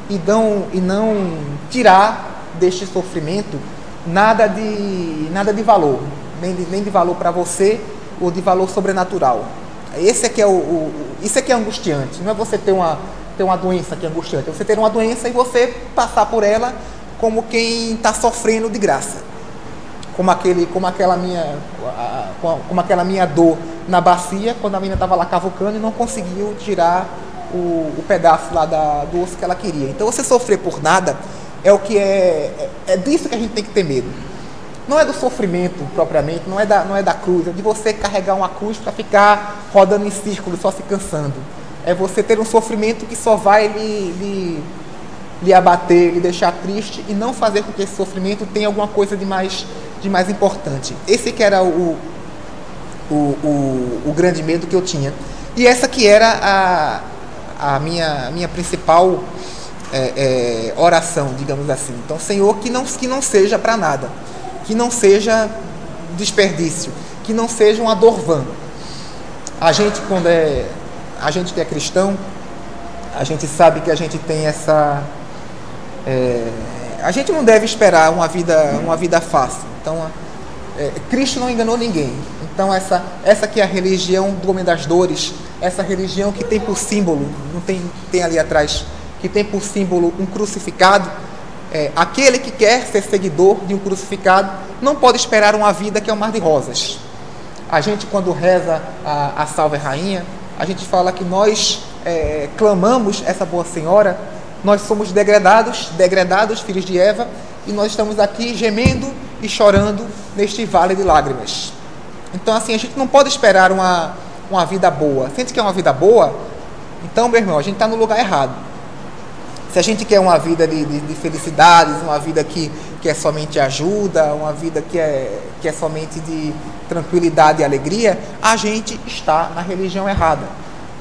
e não, e não tirar deste sofrimento nada de, nada de valor, nem de, nem de valor para você ou de valor sobrenatural. Esse que é o, o, isso que é angustiante, não é você ter uma, ter uma doença que é angustiante, é você ter uma doença e você passar por ela como quem está sofrendo de graça. Como, aquele, como, aquela minha, como aquela minha dor na bacia, quando a menina estava lá cavucando e não conseguiu tirar o, o pedaço lá da, do osso que ela queria. Então você sofrer por nada é o que é, é, é disso que a gente tem que ter medo. Não é do sofrimento propriamente, não é da, não é da cruz, é de você carregar uma cruz para ficar rodando em círculo, só se cansando. É você ter um sofrimento que só vai lhe, lhe lhe abater, lhe deixar triste e não fazer com que esse sofrimento tenha alguma coisa de mais, de mais importante. Esse que era o, o, o, o grande medo que eu tinha. E essa que era a, a minha, minha principal é, é, oração, digamos assim. Então, Senhor, que não, que não seja para nada. Que não seja desperdício, que não seja uma dor vã. A gente quando é a gente que é cristão, a gente sabe que a gente tem essa é, a gente não deve esperar uma vida uma vida fácil. Então é, Cristo não enganou ninguém. Então essa essa que é a religião do homem das dores, essa religião que tem por símbolo, não tem tem ali atrás, que tem por símbolo um crucificado, é, aquele que quer ser seguidor de um crucificado não pode esperar uma vida que é um mar de rosas. A gente, quando reza a, a Salve Rainha, a gente fala que nós é, clamamos essa Boa Senhora, nós somos degradados, degradados, filhos de Eva, e nós estamos aqui gemendo e chorando neste vale de lágrimas. Então, assim, a gente não pode esperar uma, uma vida boa. Se a gente quer uma vida boa, então, meu irmão, a gente está no lugar errado. Se a gente quer uma vida de, de, de, felicidades, uma vida que, que é somente ajuda, uma vida que é, que é somente de tranquilidade e alegria, a gente está na religião errada.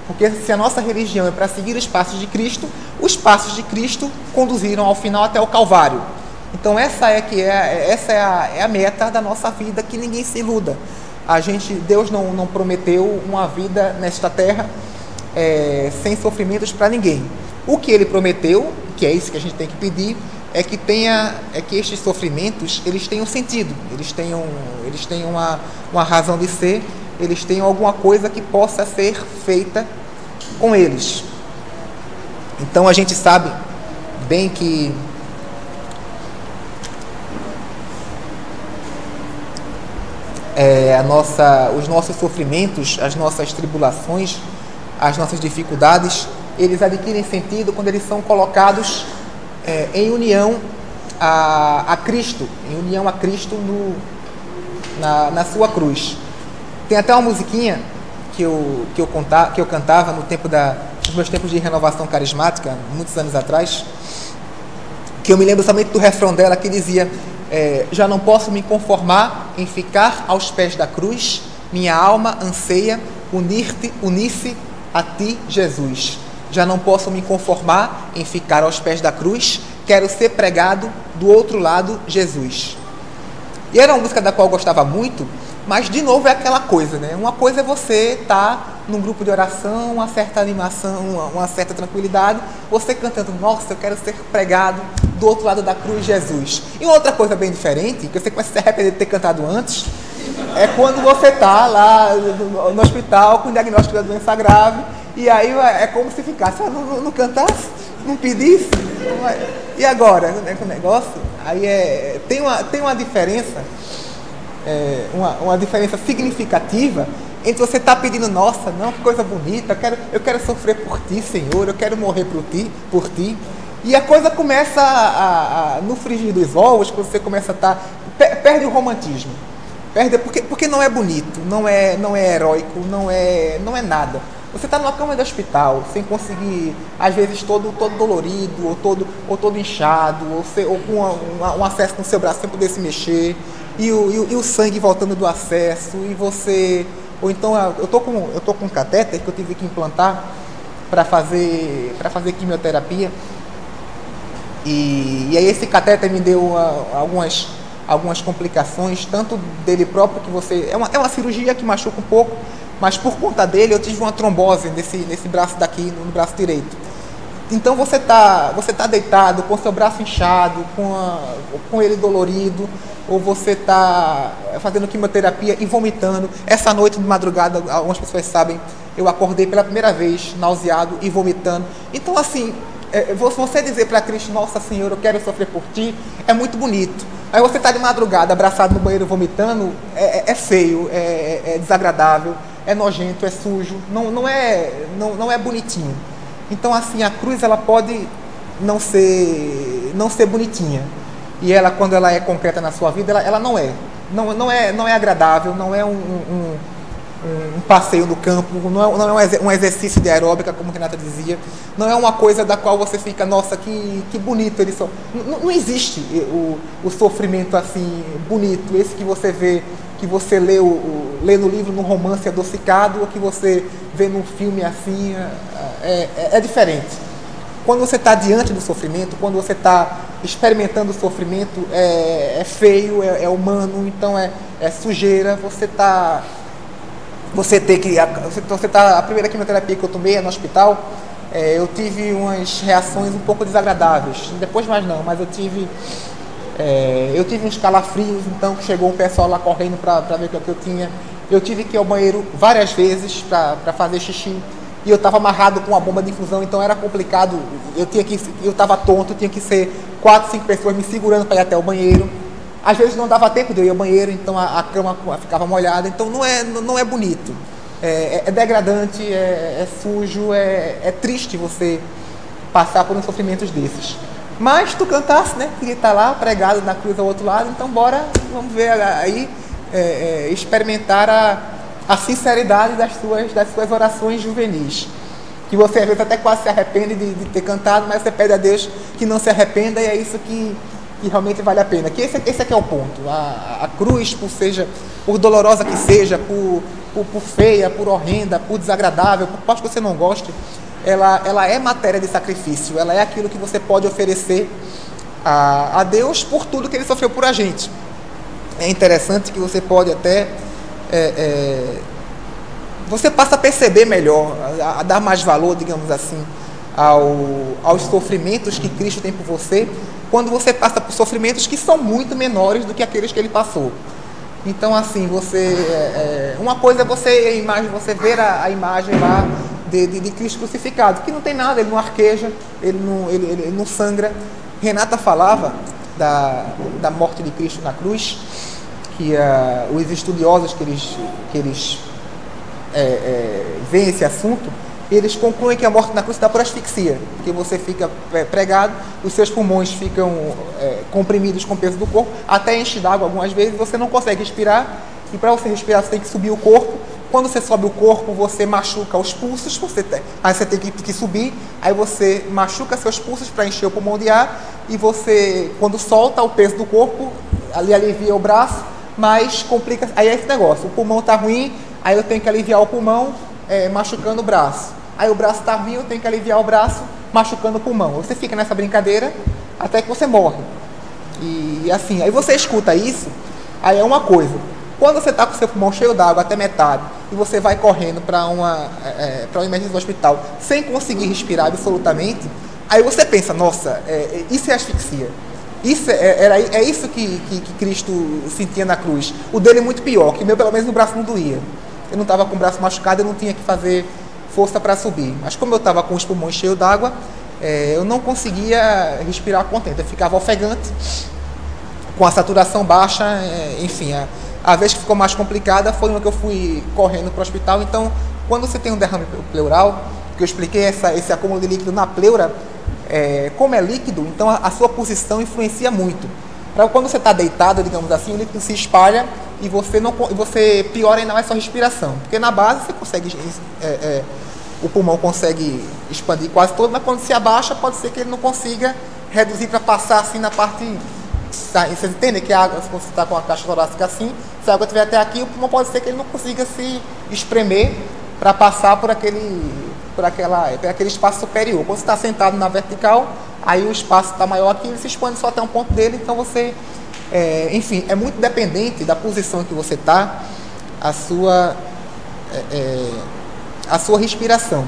Porque se a nossa religião é para seguir os passos de Cristo, os passos de Cristo conduziram ao final até o Calvário. Então essa é que é, essa é a, é a meta da nossa vida, que ninguém se iluda. A gente, Deus não, não prometeu uma vida nesta terra é, sem sofrimentos para ninguém. O que ele prometeu, que é isso que a gente tem que pedir, é que tenha, é que estes sofrimentos eles tenham sentido, eles tenham, eles tenham uma, uma razão de ser, eles tenham alguma coisa que possa ser feita com eles. Então a gente sabe bem que é, a nossa, os nossos sofrimentos, as nossas tribulações, as nossas dificuldades, eles adquirem sentido quando eles são colocados é, em união a, a, Cristo, em união a Cristo no, na, na sua cruz. Tem até uma musiquinha que eu, que eu, que eu cantava no tempo da, nos meus tempos de renovação carismática, muitos anos atrás, que eu me lembro somente do refrão dela que dizia: é, Já não posso me conformar em ficar aos pés da cruz, minha alma anseia unir-te, unir-se a ti, Jesus. Já não posso me conformar em ficar aos pés da cruz, quero ser pregado do outro lado, Jesus. E era uma música da qual eu gostava muito, mas de novo é aquela coisa, né? Uma coisa é você estar tá num grupo de oração, uma certa animação, uma, uma, certa tranquilidade, você cantando, nossa, eu quero ser pregado do outro lado da cruz, Jesus. E outra coisa bem diferente, que você começa a se arrepender de ter cantado antes, é quando você está lá no, no hospital com diagnóstico da doença grave e aí é como se ficasse, ah, não, não, cantasse, não pedisse. E agora, né, com o negócio? Aí é, tem, uma, tem uma diferença, é, uma, uma diferença significativa entre você estar tá pedindo, nossa, não, que coisa bonita, eu quero, eu quero sofrer por ti, Senhor, eu quero morrer por ti, por ti. E a coisa começa a, a, a no frigir dos ovos, você começa a estar. Tá, perde o romantismo. Perde, porque, porque não é bonito, não é, não é heróico, não é, não é nada. Você está numa cama de hospital, sem conseguir, às vezes todo, todo dolorido, ou todo, ou todo inchado, ou, se, ou com uma, um acesso no seu braço sem poder se mexer, e o, e o, e o sangue voltando do acesso, e você. Ou então eu tô com, eu tô com um catéter que eu tive que implantar para fazer, fazer quimioterapia. E, e aí esse catéter me deu uma, algumas, algumas complicações, tanto dele próprio que você. É uma, é uma cirurgia que machuca um pouco mas por conta dele eu tive uma trombose nesse, nesse braço daqui, no braço direito. Então você está você tá deitado com seu braço inchado, com, a, com ele dolorido, ou você está fazendo quimioterapia e vomitando. Essa noite de madrugada, algumas pessoas sabem, eu acordei pela primeira vez nauseado e vomitando. Então, assim, é, você dizer para Cristo, Nossa Senhora, eu quero sofrer por ti, é muito bonito. Aí você está de madrugada, abraçado no banheiro vomitando, é, é, é feio, é, é desagradável é nojento, é sujo, não, não, é, não, não é bonitinho. Então, assim, a cruz ela pode não ser, não ser bonitinha. E ela, quando ela é concreta na sua vida, ela, ela não é. Não, não é. não é agradável, não é um, um, um passeio no campo, não é, não é um exercício de aeróbica, como Renata dizia. Não é uma coisa da qual você fica, nossa, que, que bonito ele só. Não, não existe o, o sofrimento assim, bonito, esse que você vê que você lê, o, lê no livro num romance adocicado ou que você vê num filme assim, é, é, é diferente. Quando você está diante do sofrimento, quando você está experimentando o sofrimento é, é feio, é, é, humano, então é, é sujeira. Você está você ter que você, tá a primeira quimioterapia que eu tomei no hospital é, eu tive umas reações um pouco desagradáveis depois mais não mas eu tive é, eu tive uns calafrios então chegou um pessoal lá correndo para ver o que eu tinha. Eu tive que ir ao banheiro várias vezes para fazer xixi. E eu estava amarrado com uma bomba de infusão então era complicado. Eu tinha que eu estava tonto tinha que ser quatro cinco pessoas me segurando para ir até o banheiro. Às vezes não dava tempo de eu ir ao banheiro, então a, a cama ficava molhada, então não é, não é bonito. É, é, é degradante, é, é sujo, é, é, triste você passar por uns sofrimentos desses. Mas tu cantasse, né? Queria estar lá pregado na cruz ao outro lado, então bora, vamos ver aí, é, é, experimentar a, a sinceridade das suas, das suas orações juvenis. Que você às vezes até quase se arrepende de, de ter cantado, mas você pede a Deus que não se arrependa e é isso que, que realmente vale a pena. Que esse, esse aqui é o ponto. A, a cruz, por seja, por dolorosa que seja, por, por, por, feia, por horrenda, por desagradável, por parte que você não goste, ela, ela é matéria de sacrifício. Ela é aquilo que você pode oferecer a, a Deus por tudo que Ele sofreu por a gente. É interessante que você pode até é, é, você passa a perceber melhor, a, a, dar mais valor, digamos assim, ao, aos sofrimentos que Cristo tem por você, quando você passa por sofrimentos que são muito menores do que aqueles que ele passou. Então, assim, você. É, é uma coisa é você, imagem, você ver a, a imagem lá de, de, de, Cristo crucificado, que não tem nada, ele não arqueja, ele não, ele, ele, não sangra. Renata falava da, da morte de Cristo na cruz, que uh, os estudiosos que eles, que eles é, é, veem esse assunto, eles concluem que a morte na cruz está por asfixia, que você fica é, pregado, os seus pulmões ficam é, comprimidos com o peso do corpo, até enche d'água algumas vezes, você não consegue respirar, e para você respirar você tem que subir o corpo. Quando você sobe o corpo, você machuca os pulsos, você tem, aí você tem que, que subir, aí você machuca seus pulsos para encher o pulmão de ar, e você, quando solta o peso do corpo, ali alivia o braço, mas complica. Aí é esse negócio, o pulmão está ruim, aí eu tenho que aliviar o pulmão, é, machucando o braço aí o braço está ruim, eu tenho que aliviar o braço machucando o pulmão. Você fica nessa brincadeira até que você morre. E assim, aí você escuta isso, aí é uma coisa. Quando você está com o seu pulmão cheio d'água até metade e você vai correndo para uma, é, uma emergência do hospital sem conseguir respirar absolutamente, aí você pensa, nossa, é, isso é asfixia. Isso é, era, é isso que, que, que, Cristo sentia na cruz. O dele é muito pior, que o meu pelo menos o braço não doía. Eu não estava com o braço machucado, eu não tinha que fazer força para subir. Mas como eu estava com os pulmões cheios d'água, é, eu não conseguia respirar contente. Eu ficava ofegante, com a saturação baixa, é, enfim. A, a, vez que ficou mais complicada foi uma que eu fui correndo para o hospital. Então, quando você tem um derrame pleural, que eu expliquei essa, esse acúmulo de líquido na pleura, é, como é líquido, então a, a sua posição influencia muito. Para quando você está deitado, digamos assim, o líquido se espalha e você não você piora ainda mais sua respiração. Porque na base você consegue. É, é, o pulmão consegue expandir quase todo, mas quando se abaixa, pode ser que ele não consiga reduzir para passar assim na parte. Vocês entendem que a água, se você está com a caixa torácica assim, se a água estiver até aqui, o pulmão pode ser que ele não consiga se espremer para passar por aquele, por, aquela, por aquele espaço superior. Quando você está sentado na vertical, aí o espaço está maior aqui, ele se expande só até um ponto dele, então você é, enfim, é muito dependente da posição que você está, a sua, é, é, a sua respiração.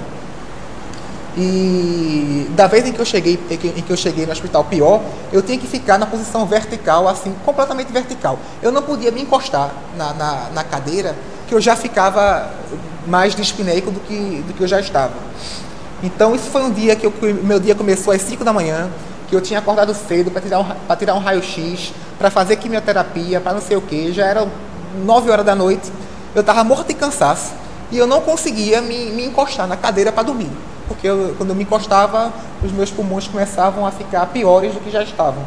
E da vez em que eu cheguei, em que eu cheguei no hospital pior, eu tinha que ficar na posição vertical, assim, completamente vertical. Eu não podia me encostar na, na, na cadeira, que eu já ficava mais dispineico do que, do que eu já estava. Então isso foi um dia que o meu dia começou às 5 da manhã, que eu tinha acordado cedo para tirar um, um raio-x, para fazer quimioterapia, para não sei o que. Já eram 9 horas da noite, eu estava morto de cansaço e eu não conseguia me, me encostar na cadeira para dormir. Porque eu, quando eu me encostava, os meus pulmões começavam a ficar piores do que já estavam.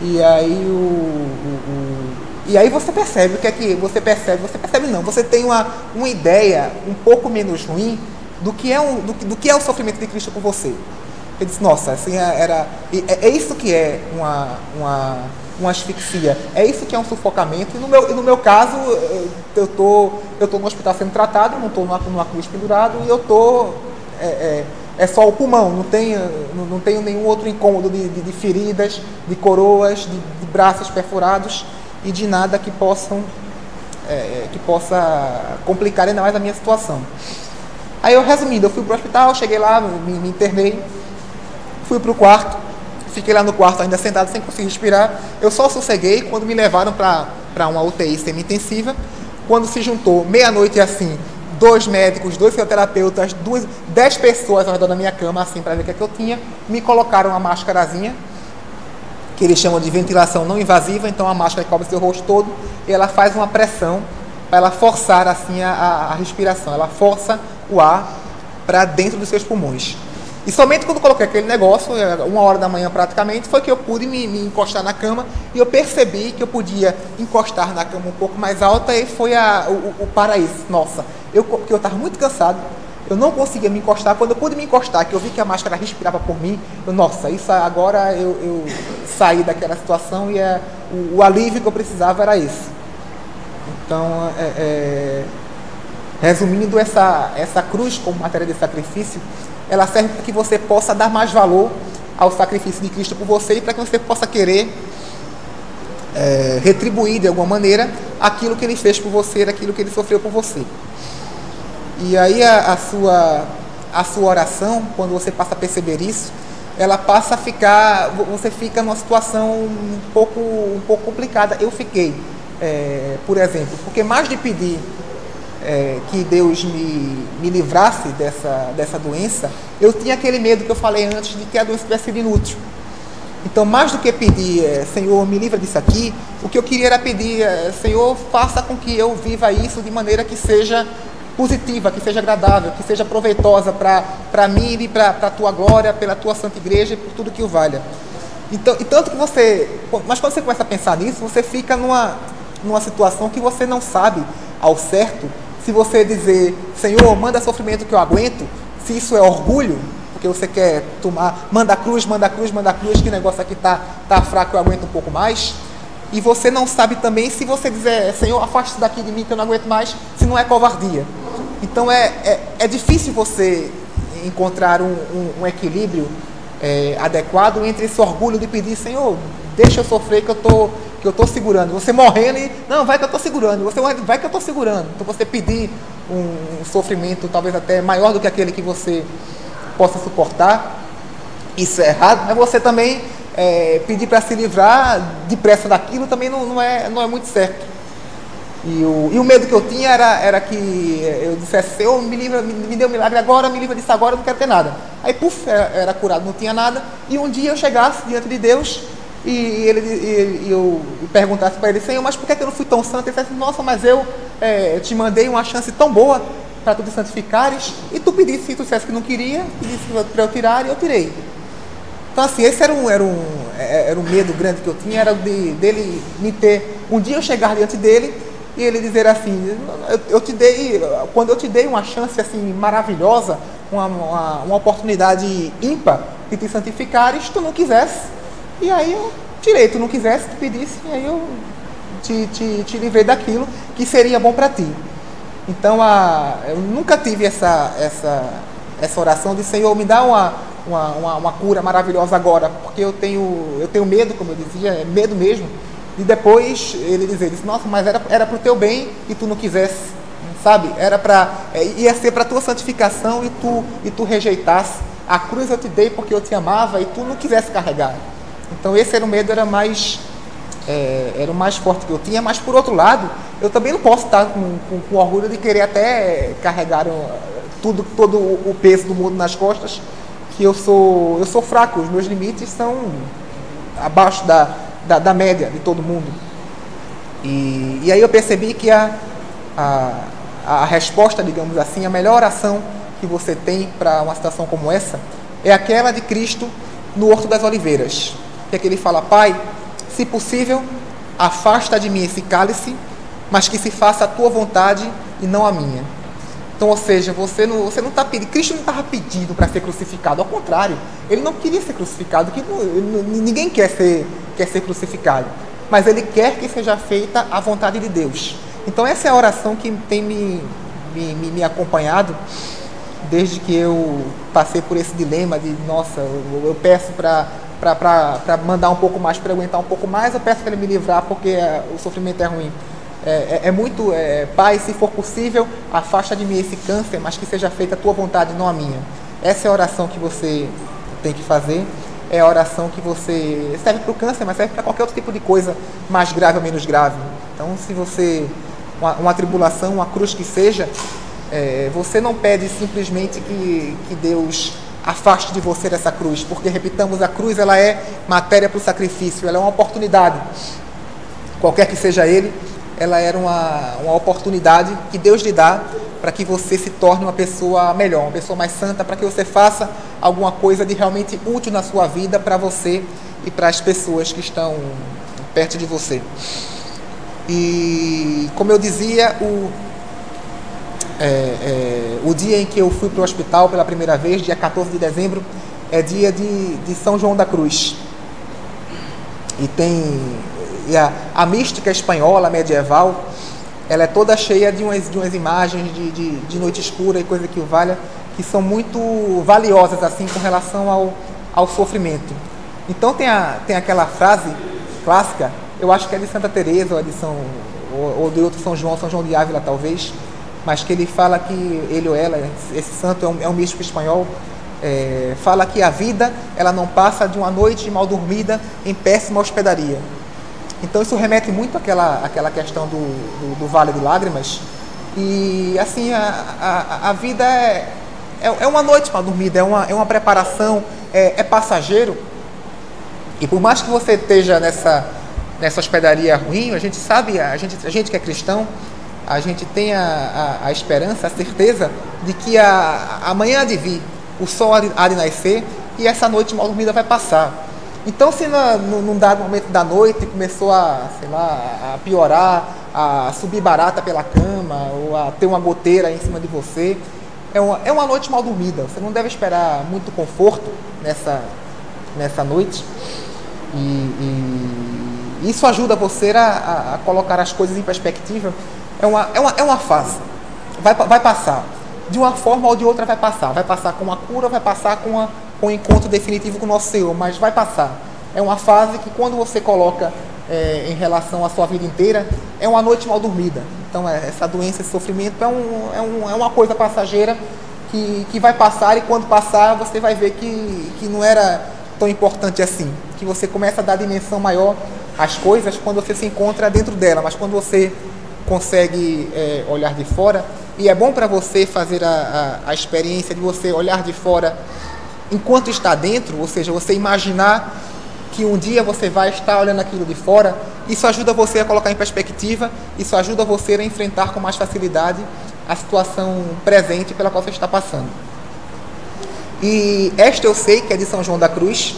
E aí o, o, o, e aí você percebe o que é que você percebe, você percebe não, você tem uma, uma ideia um pouco menos ruim do que é, um, do, do que é o sofrimento de Cristo por você. Ele disse, nossa, assim é, era. É, é isso que é uma, uma, uma asfixia. É isso que é um sufocamento. E no meu, no meu caso, eu tô, eu tô no hospital sendo tratado, não estou numa, numa cruz pendurado, e eu estou é, é, é só o pulmão, não tenho, não, tenho nenhum outro incômodo de, de, de feridas, de coroas, de, de, braços perfurados e de nada que possam é, é que possa complicar ainda mais a minha situação. Aí eu resumindo, eu fui para o hospital, cheguei lá, me, me internei, fui para o quarto, fiquei lá no quarto ainda sentado sem conseguir respirar. Eu só sosseguei quando me levaram para uma UTI semi-intensiva. Quando se juntou meia-noite assim, dois médicos, dois fisioterapeutas, duas, dez pessoas ao redor da minha cama, assim, para ver o que, é que eu tinha, me colocaram uma máscarazinha, que eles chamam de ventilação não invasiva, então a máscara cobre seu rosto todo, e ela faz uma pressão para ela forçar assim a, a respiração, ela força o ar para dentro dos seus pulmões. E somente quando coloquei aquele negócio, é, uma hora da manhã praticamente, foi que eu pude me, me, encostar na cama e eu percebi que eu podia encostar na cama um pouco mais alta e foi a, o, o paraíso. Nossa, eu, porque eu estava muito cansado, eu não conseguia me encostar. Quando eu pude me encostar, que eu vi que a máscara respirava por mim, eu, nossa, isso agora eu, eu saí daquela situação e é, o, o, alívio que eu precisava era isso. Então, é, é Resumindo, essa, essa cruz como matéria de sacrifício, ela serve para que você possa dar mais valor ao sacrifício de Cristo por você e para que você possa querer é, retribuir de alguma maneira aquilo que ele fez por você, aquilo que ele sofreu por você. E aí a, a, sua, a sua oração, quando você passa a perceber isso, ela passa a ficar, você fica numa situação um pouco, um pouco complicada. Eu fiquei, é, por exemplo, porque mais de pedir é, que Deus me, me livrasse dessa, dessa doença, eu tinha aquele medo que eu falei antes de que a doença tivesse sido inútil. Então, mais do que pedir, é, Senhor, me livra disso aqui, o que eu queria era pedir, é, Senhor, faça com que eu viva isso de maneira que seja positiva, que seja agradável, que seja proveitosa para mim e para a tua glória, pela tua santa igreja e por tudo que o valha. Então, e tanto que você. Mas quando você começa a pensar nisso, você fica numa, numa situação que você não sabe ao certo se você dizer, Senhor, manda sofrimento que eu aguento, se isso é orgulho, porque você quer tomar, manda cruz, manda cruz, manda cruz, que negócio aqui tá, tá fraco, eu aguento um pouco mais. E você não sabe também se você dizer, Senhor, afaste daqui de mim que eu não aguento mais, se não é covardia. Então é, é, é difícil você encontrar um, um, um equilíbrio é, adequado entre esse orgulho de pedir, Senhor, deixa eu sofrer que eu estou que eu estou segurando. Você morrendo e, não, vai que eu estou segurando. Você vai que eu estou segurando. Então você pedir um sofrimento talvez até maior do que aquele que você possa suportar, isso é errado. Mas você também é, pedir para se livrar depressa daquilo também não, não, é, não é muito certo. E o, e o medo que eu tinha era, era que eu dissesse, Senhor, me, livra, me, me deu um milagre agora, me livra disso agora, eu não quero ter nada. Aí, puf, era, era curado, não tinha nada. E um dia eu chegasse diante de Deus e, ele, e, e eu perguntasse para ele, Senhor, mas por que, eu não fui tão santo? Ele disse, nossa, mas eu é, te mandei uma chance tão boa para tu te santificares, e tu pedisse, se tu dissesse que não queria, pedisse para eu tirar, e eu tirei. Então, assim, esse era um, era um, é, era um medo grande que eu tinha, era de, dele me ter, um dia eu chegar diante dele, e ele dizer assim, eu, eu te dei, quando eu te dei uma chance assim maravilhosa, uma, uma, uma oportunidade ímpar de te santificares, tu não quisesse, e aí eu tirei, tu não quisesse, tu pedisse, e aí eu te, te, te livrei daquilo que seria bom para ti. Então a, eu nunca tive essa, essa, essa oração de Senhor, me dá uma, uma, uma, uma, cura maravilhosa agora, porque eu tenho, eu tenho medo, como eu dizia, é medo mesmo. E depois ele dizer, disse, nossa, mas era, era para o teu bem e tu não quisesse, sabe? Era para, é, ia ser para a tua santificação e tu, e tu rejeitasse. A cruz eu te dei porque eu te amava e tu não quisesse carregar. Então esse era o medo, era mais é, era o mais forte que eu tinha, mas por outro lado, eu também não posso estar com, com, com orgulho de querer até carregar tudo, todo o peso do mundo nas costas, que eu sou, eu sou fraco, os meus limites são abaixo da, da, da média de todo mundo. E, e aí eu percebi que a, a, a resposta, digamos assim, a melhor oração que você tem para uma situação como essa é aquela de Cristo no Horto das Oliveiras que é que ele fala, Pai, se possível, afasta de mim esse cálice, mas que se faça a tua vontade e não a minha. Então, ou seja, você não você não está pedindo, Cristo não estava pedindo para ser crucificado, ao contrário, ele não queria ser crucificado, que ninguém quer ser, quer ser crucificado, mas ele quer que seja feita a vontade de Deus. Então, essa é a oração que tem me, me, me acompanhado desde que eu passei por esse dilema de, nossa, eu, eu peço para para mandar um pouco mais, para aguentar um pouco mais, eu peço para ele me livrar porque é, o sofrimento é ruim. É, é, é muito, é, Pai, se for possível, afasta de mim esse câncer, mas que seja feita a tua vontade, não a minha. Essa é a oração que você tem que fazer. É a oração que você serve para o câncer, mas serve para qualquer outro tipo de coisa mais grave ou menos grave. Então, se você uma, uma tribulação, uma cruz que seja, é, você não pede simplesmente que, que Deus afaste de você dessa cruz, porque repitamos, a cruz ela é matéria para o sacrifício, ela é uma oportunidade, qualquer que seja ele, ela era uma, uma oportunidade que Deus lhe dá para que você se torne uma pessoa melhor, uma pessoa mais santa, para que você faça alguma coisa de realmente útil na sua vida para você e para as pessoas que estão perto de você. E como eu dizia, o, é, é, o dia em que eu fui para o hospital pela primeira vez, dia 14 de dezembro, é dia de, de São João da Cruz. E tem e a, a mística espanhola medieval, ela é toda cheia de umas, de umas imagens de, de, de noite escura e coisa que o valha, que são muito valiosas assim com relação ao, ao sofrimento. Então tem, a, tem aquela frase clássica, eu acho que é de Santa Teresa ou é de São ou, ou de outro São João, São João de Ávila talvez, mas que ele fala que ele ou ela, esse santo é um, é um místico espanhol, é, fala que a vida ela não passa de uma noite mal dormida em péssima hospedaria. Então isso remete muito àquela, àquela questão do, do, do Vale de Lágrimas. E assim, a, a, a vida é, é, é, uma noite mal dormida, é uma, é uma preparação, é, é passageiro. E por mais que você esteja nessa, nessa hospedaria ruim, a gente sabe, a gente, a gente que é cristão, a gente tem a, a, a esperança, a certeza de que a, amanhã há de vir, o sol há de nascer e essa noite mal dormida vai passar. Então, se no, num dado momento da noite começou a, sei lá, a piorar, a subir barata pela cama, ou a ter uma goteira em cima de você, é uma, é uma noite mal dormida. Você não deve esperar muito conforto nessa, nessa noite. E, e isso ajuda você a, a, colocar as coisas em perspectiva. É uma, é uma, é uma fase. Vai, vai passar. De uma forma ou de outra vai passar. Vai passar com uma cura, vai passar com uma com o encontro definitivo com o nosso Senhor, mas vai passar. É uma fase que quando você coloca é, em relação à sua vida inteira, é uma noite mal dormida. Então é, essa doença, esse sofrimento é, um, é, um, é uma coisa passageira que, que vai passar e quando passar você vai ver que, que não era tão importante assim. Que você começa a dar dimensão maior às coisas quando você se encontra dentro dela, mas quando você consegue é, olhar de fora, e é bom para você fazer a, a, a experiência de você olhar de fora enquanto está dentro, ou seja, você imaginar que um dia você vai estar olhando aquilo de fora, isso ajuda você a colocar em perspectiva, isso ajuda você a enfrentar com mais facilidade a situação presente pela qual você está passando. E esta eu sei que é de São João da Cruz,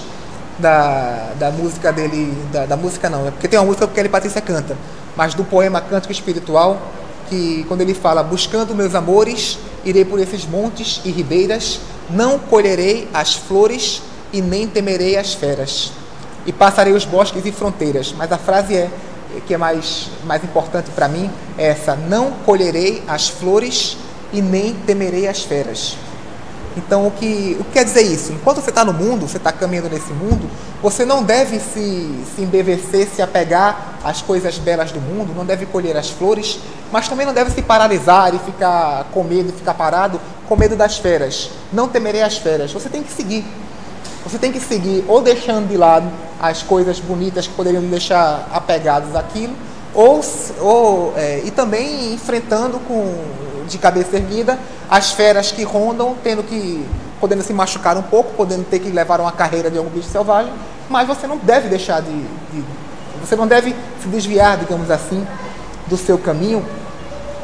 da, da música dele, da, da música não, é porque tem uma música que ele Patrícia canta, mas do poema Cântico Espiritual, que quando ele fala, buscando meus amores, irei por esses montes e ribeiras, não colherei as flores e nem temerei as feras. E passarei os bosques e fronteiras. Mas a frase é que é mais, mais importante para mim é essa: não colherei as flores e nem temerei as feras. Então, o que, o que quer dizer isso? Enquanto você está no mundo, você está caminhando nesse mundo, você não deve se, se embevecer, se apegar às coisas belas do mundo, não deve colher as flores, mas também não deve se paralisar e ficar com medo, ficar parado com medo das feras. Não temerei as feras. Você tem que seguir. Você tem que seguir ou deixando de lado as coisas bonitas que poderiam deixar apegados àquilo, ou, ou é, e também enfrentando com de cabeça erguida as feras que rondam, tendo que podendo se machucar um pouco, podendo ter que levar uma carreira de algum bicho selvagem, mas você não deve deixar de, de você não deve se desviar, digamos assim, do seu caminho,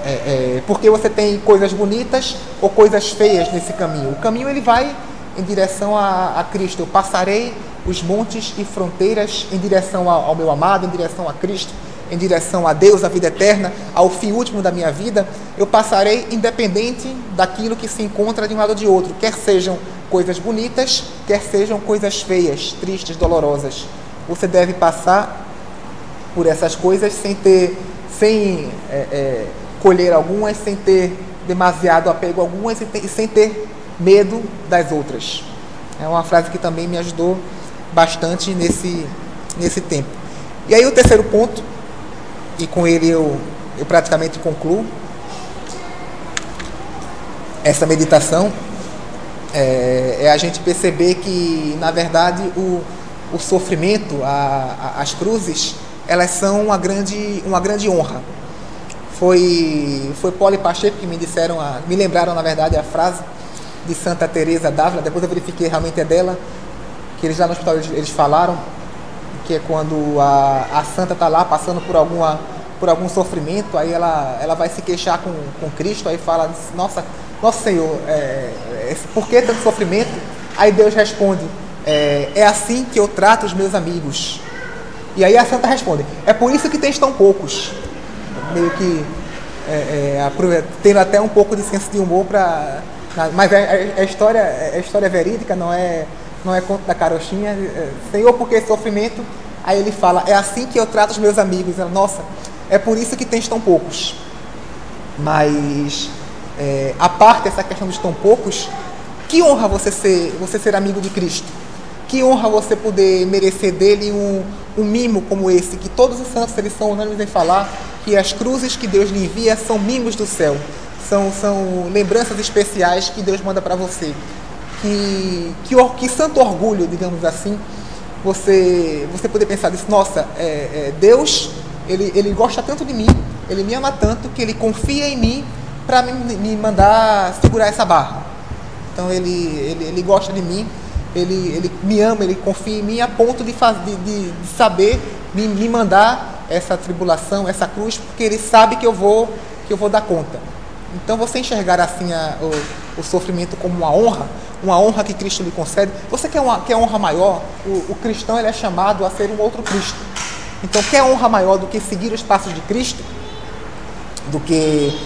é, é, porque você tem coisas bonitas ou coisas feias nesse caminho. O caminho ele vai em direção a, a Cristo. Eu passarei os montes e fronteiras em direção ao, ao meu amado, em direção a Cristo em direção a Deus, a vida eterna, ao fim último da minha vida, eu passarei independente daquilo que se encontra de um lado ou de outro, quer sejam coisas bonitas, quer sejam coisas feias, tristes, dolorosas. Você deve passar por essas coisas sem ter, sem é, é, colher algumas, sem ter demasiado apego a algumas e sem ter medo das outras. É uma frase que também me ajudou bastante nesse, nesse tempo. E aí o terceiro ponto, e com ele eu, eu praticamente concluo essa meditação, é, é a gente perceber que, na verdade, o, o sofrimento, a, a, as cruzes, elas são uma grande, uma grande honra. Foi, foi Paulo e Pacheco que me disseram, a, me lembraram, na verdade, a frase de Santa Teresa d'Ávila, depois eu verifiquei realmente é dela, que eles lá no hospital eles, eles falaram, que é quando a, a santa está lá passando por alguma por algum sofrimento, aí ela, ela vai se queixar com, com Cristo, aí fala, nossa, nosso Senhor, é, é, por que tanto sofrimento? Aí Deus responde, é, é assim que eu trato os meus amigos. E aí a santa responde, é por isso que tens tão poucos. Meio que é, é, tendo até um pouco de senso de humor para. Mas é, é, é, história, é história verídica, não é, não é conto da carochinha. É, Senhor, por que sofrimento? Aí ele fala, é assim que eu trato os meus amigos. Ela, Nossa, é por isso que tens tão poucos. Mas, é, a parte dessa questão dos tão poucos, que honra você ser, você ser amigo de Cristo. Que honra você poder merecer dele um, um mimo como esse, que todos os santos eles são unânimes em falar que as cruzes que Deus lhe envia são mimos do céu, são, são lembranças especiais que Deus manda para você. Que, que, que santo orgulho, digamos assim, você, você poder pensar disso, nossa, é, é, Deus ele, ele gosta tanto de mim, ele me ama tanto que ele confia em mim para me, me mandar segurar essa barra. Então ele, ele, ele gosta de mim, ele, ele me ama, ele confia em mim a ponto de, faz, de, de, de saber me, me mandar essa tribulação, essa cruz, porque ele sabe que eu vou, que eu vou dar conta. Então você enxergar assim a, o, o, sofrimento como uma honra, uma honra que Cristo lhe concede. Você quer uma quer honra maior? O, o cristão ele é chamado a ser um outro Cristo. Então, quer honra maior do que seguir os passos de Cristo? Do que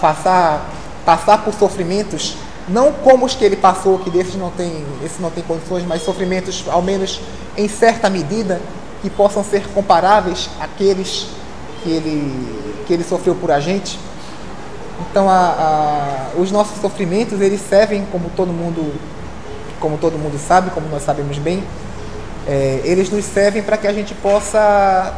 passar, passar por sofrimentos, não como os que ele passou, que desses não tem, esse não tem condições, mas sofrimentos, ao menos em certa medida, que possam ser comparáveis àqueles que ele, que ele sofreu por a gente. Então, a, a, os nossos sofrimentos, eles servem, como todo mundo, como todo mundo sabe, como nós sabemos bem, é, eles nos servem para que a gente possa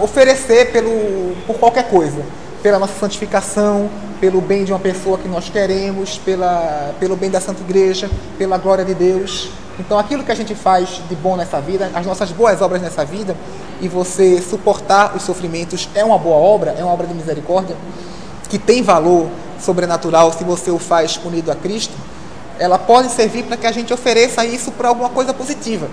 oferecer pelo, por qualquer coisa, pela nossa santificação, pelo bem de uma pessoa que nós queremos, pela, pelo bem da Santa Igreja, pela glória de Deus. Então, aquilo que a gente faz de bom nessa vida, as nossas boas obras nessa vida, e você suportar os sofrimentos é uma boa obra, é uma obra de misericórdia, que tem valor sobrenatural se você o faz unido a Cristo, ela pode servir para que a gente ofereça isso para alguma coisa positiva.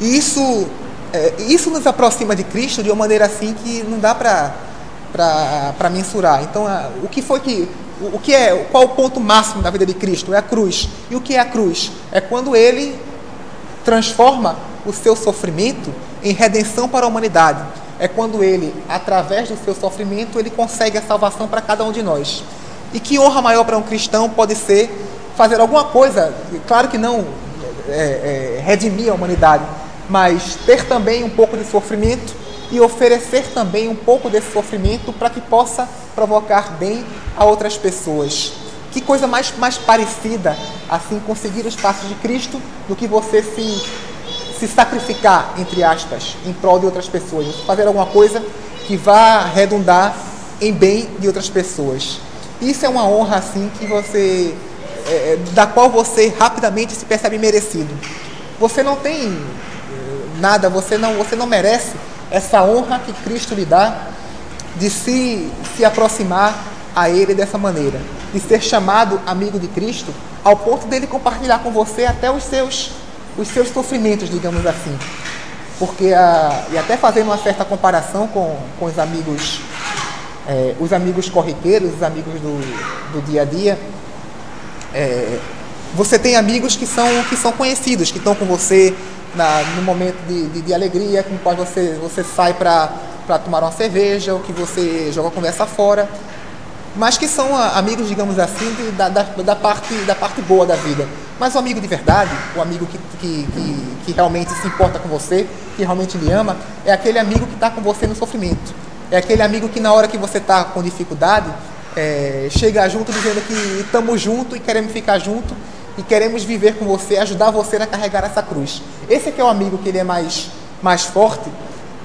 E isso, é, isso nos aproxima de Cristo de uma maneira assim que não dá para mensurar. Então, a, o que foi que. O, que é, qual o ponto máximo da vida de Cristo? É a cruz. E o que é a cruz? É quando ele transforma o seu sofrimento em redenção para a humanidade. É quando ele, através do seu sofrimento, ele consegue a salvação para cada um de nós. E que honra maior para um cristão pode ser fazer alguma coisa, claro que não é, é, redimir a humanidade, mas ter também um pouco de sofrimento e oferecer também um pouco desse sofrimento para que possa provocar bem a outras pessoas. Que coisa mais, mais parecida, assim, conseguir os passos de Cristo do que você se, se sacrificar, entre aspas, em prol de outras pessoas. Fazer alguma coisa que vá redundar em bem de outras pessoas. Isso é uma honra, assim, que você, é, da qual você rapidamente se percebe merecido. Você não tem nada, você não, você não merece essa honra que Cristo lhe dá de se, se aproximar a Ele dessa maneira, de ser chamado amigo de Cristo, ao ponto dele compartilhar com você até os seus, os seus sofrimentos, digamos assim. Porque, a, e até fazendo uma certa comparação com, com os amigos é, os amigos corriqueiros, os amigos do, do dia a dia, é, você tem amigos que são, que são conhecidos, que estão com você na, no momento de, de, de, alegria, com qual você, você sai para tomar uma cerveja, ou que você joga a conversa fora, mas que são amigos, digamos assim, de, da, da, da, parte, da parte boa da vida. Mas o amigo de verdade, o amigo que, que, que, que realmente se importa com você, que realmente lhe ama, é aquele amigo que está com você no sofrimento. É aquele amigo que na hora que você está com dificuldade, é, chegar junto dizendo que estamos juntos e queremos ficar junto e queremos viver com você, ajudar você a carregar essa cruz. Esse aqui é o amigo que ele é mais, mais forte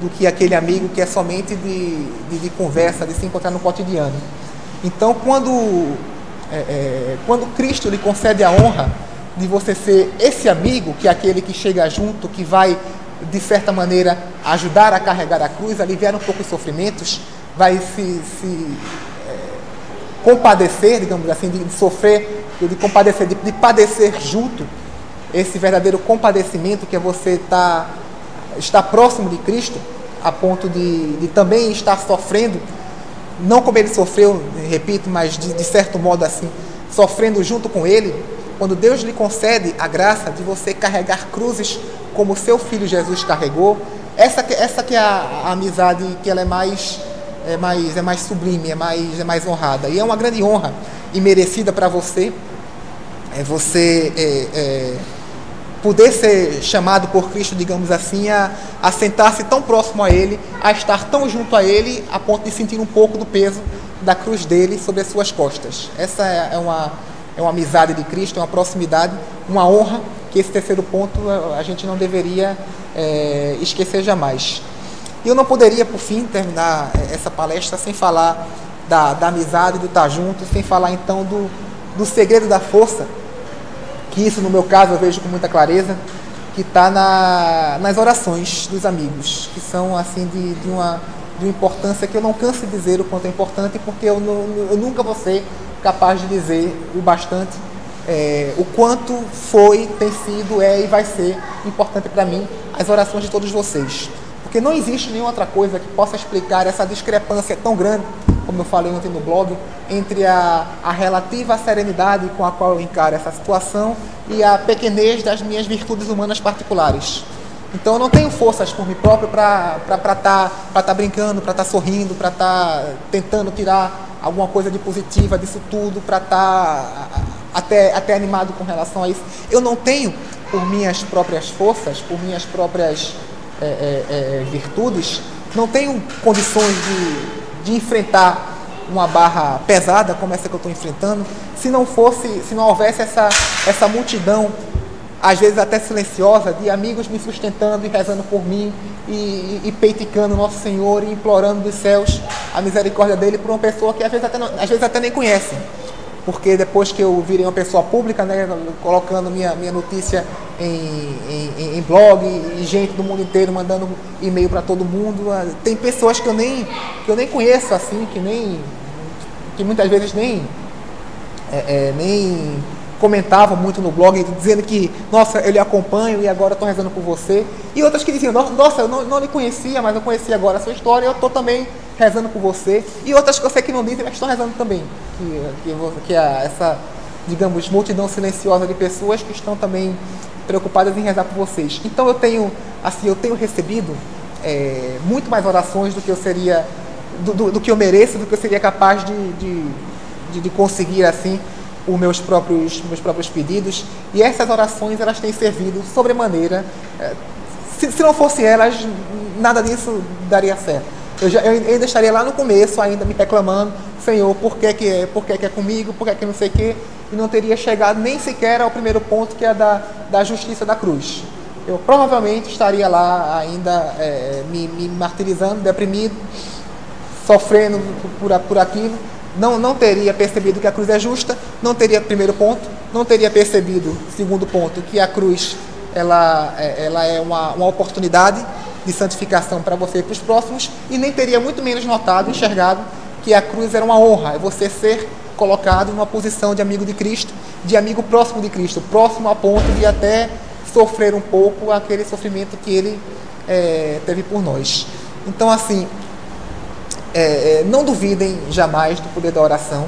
do que aquele amigo que é somente de, de, de conversa, de se encontrar no cotidiano. Então, quando, é, é, quando Cristo lhe concede a honra de você ser esse amigo, que é aquele que chega junto, que vai, de certa maneira, ajudar a carregar a cruz, aliviar um pouco os sofrimentos, vai se, se é, compadecer, digamos assim, de sofrer de compadecer, de, de padecer junto, esse verdadeiro compadecimento que é você tá, estar próximo de Cristo, a ponto de, de também estar sofrendo, não como ele sofreu, repito, mas de, de certo modo assim, sofrendo junto com ele, quando Deus lhe concede a graça de você carregar cruzes como seu filho Jesus carregou, essa, essa que é a, a amizade que ela é mais, é mais, é mais sublime, é mais, é mais honrada. E é uma grande honra e merecida para você é você é, é, poder ser chamado por Cristo, digamos assim, a, a sentar-se tão próximo a Ele, a estar tão junto a Ele, a ponto de sentir um pouco do peso da cruz dele sobre as suas costas. Essa é, é uma, é uma amizade de Cristo, é uma proximidade, uma honra, que esse terceiro ponto a gente não deveria é, esquecer jamais. E eu não poderia, por fim, terminar é, essa palestra sem falar da, da amizade, do estar junto, sem falar então do, do segredo da força que isso no meu caso eu vejo com muita clareza, que está na, nas orações dos amigos, que são assim de, de, uma, de importância que eu não canso de dizer o quanto é importante, porque eu, não, eu nunca vou ser capaz de dizer o bastante é, o quanto foi, tem sido, é e vai ser importante para mim as orações de todos vocês. Porque não existe nenhuma outra coisa que possa explicar essa discrepância tão grande como eu falei ontem no blog, entre a, a relativa serenidade com a qual eu encaro essa situação e a pequenez das minhas virtudes humanas particulares. Então eu não tenho forças por mim próprio para estar tá, tá brincando, para estar tá sorrindo, para estar tá tentando tirar alguma coisa de positiva disso tudo, para estar tá até, até animado com relação a isso. Eu não tenho, por minhas próprias forças, por minhas próprias é, é, é, virtudes, não tenho condições de de enfrentar uma barra pesada como essa que eu estou enfrentando, se não fosse, se não houvesse essa, essa multidão, às vezes até silenciosa, de amigos me sustentando e rezando por mim e, e, e peiticando Nosso Senhor e implorando dos céus a misericórdia dele por uma pessoa que às vezes até, não, às vezes até nem conhece. Porque depois que eu virei uma pessoa pública, né, colocando minha, minha notícia em, em, em blog e gente do mundo inteiro mandando e-mail para todo mundo, ah, tem pessoas que eu nem que eu nem conheço assim, que nem que muitas vezes nem é, é, nem comentavam muito no blog dizendo que nossa eu lhe acompanho e agora estou rezando por você e outras que diziam nossa eu não, não lhe conhecia mas eu conheci agora a sua história e eu estou também rezando por você, e outras que eu sei que não dizem, mas estão rezando também. Que, que, que essa, digamos, multidão silenciosa de pessoas que estão também preocupadas em rezar por vocês. Então eu tenho, assim, eu tenho recebido é, muito mais orações do que eu seria, do, do, do, que eu mereço, do que eu seria capaz de, de, de, de conseguir, assim, os meus próprios, meus próprios pedidos. E essas orações, elas têm servido sobremaneira. É, se, se não fossem elas, nada disso daria certo. Eu, já, eu ainda estaria lá no começo, ainda me reclamando, Senhor, por que, que é, por que, que é comigo, por que, que não sei o quê, e não teria chegado nem sequer ao primeiro ponto, que é da, da justiça da cruz. Eu provavelmente estaria lá ainda é, me, me martirizando, deprimido, sofrendo por, por aquilo, não, não teria percebido que a cruz é justa, não teria primeiro ponto, não teria percebido, segundo ponto, que a cruz ela, é, ela é uma, uma oportunidade de santificação para você e para os próximos, e nem teria muito menos notado, enxergado, que a cruz era uma honra, é você ser colocado em uma posição de amigo de Cristo, de amigo próximo de Cristo, próximo a ponto de até sofrer um pouco aquele sofrimento que ele é, teve por nós. Então, assim, é, é não duvidem jamais do poder da oração.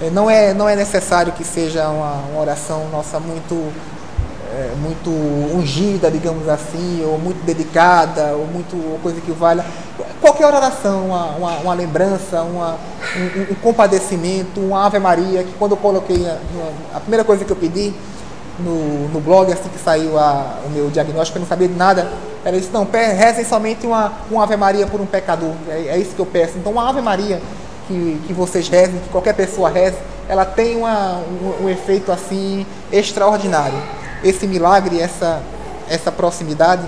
É, não, é, não é necessário que seja uma, uma oração nossa muito é, muito ungida, digamos assim, ou muito dedicada, ou muito ou coisa que valha. Qualquer oração, uma, uma, uma lembrança, uma, um, um, compadecimento, uma Ave Maria, que quando eu coloquei a, a primeira coisa que eu pedi no, no blog, assim que saiu a, o meu diagnóstico, eu não sabia de nada, era isso, não, rezem somente uma, uma Ave Maria por um pecador, é, é isso que eu peço. Então uma Ave Maria que, que vocês rezem, que qualquer pessoa reze, ela tem uma, um, um efeito assim extraordinário. Esse milagre, essa, essa proximidade,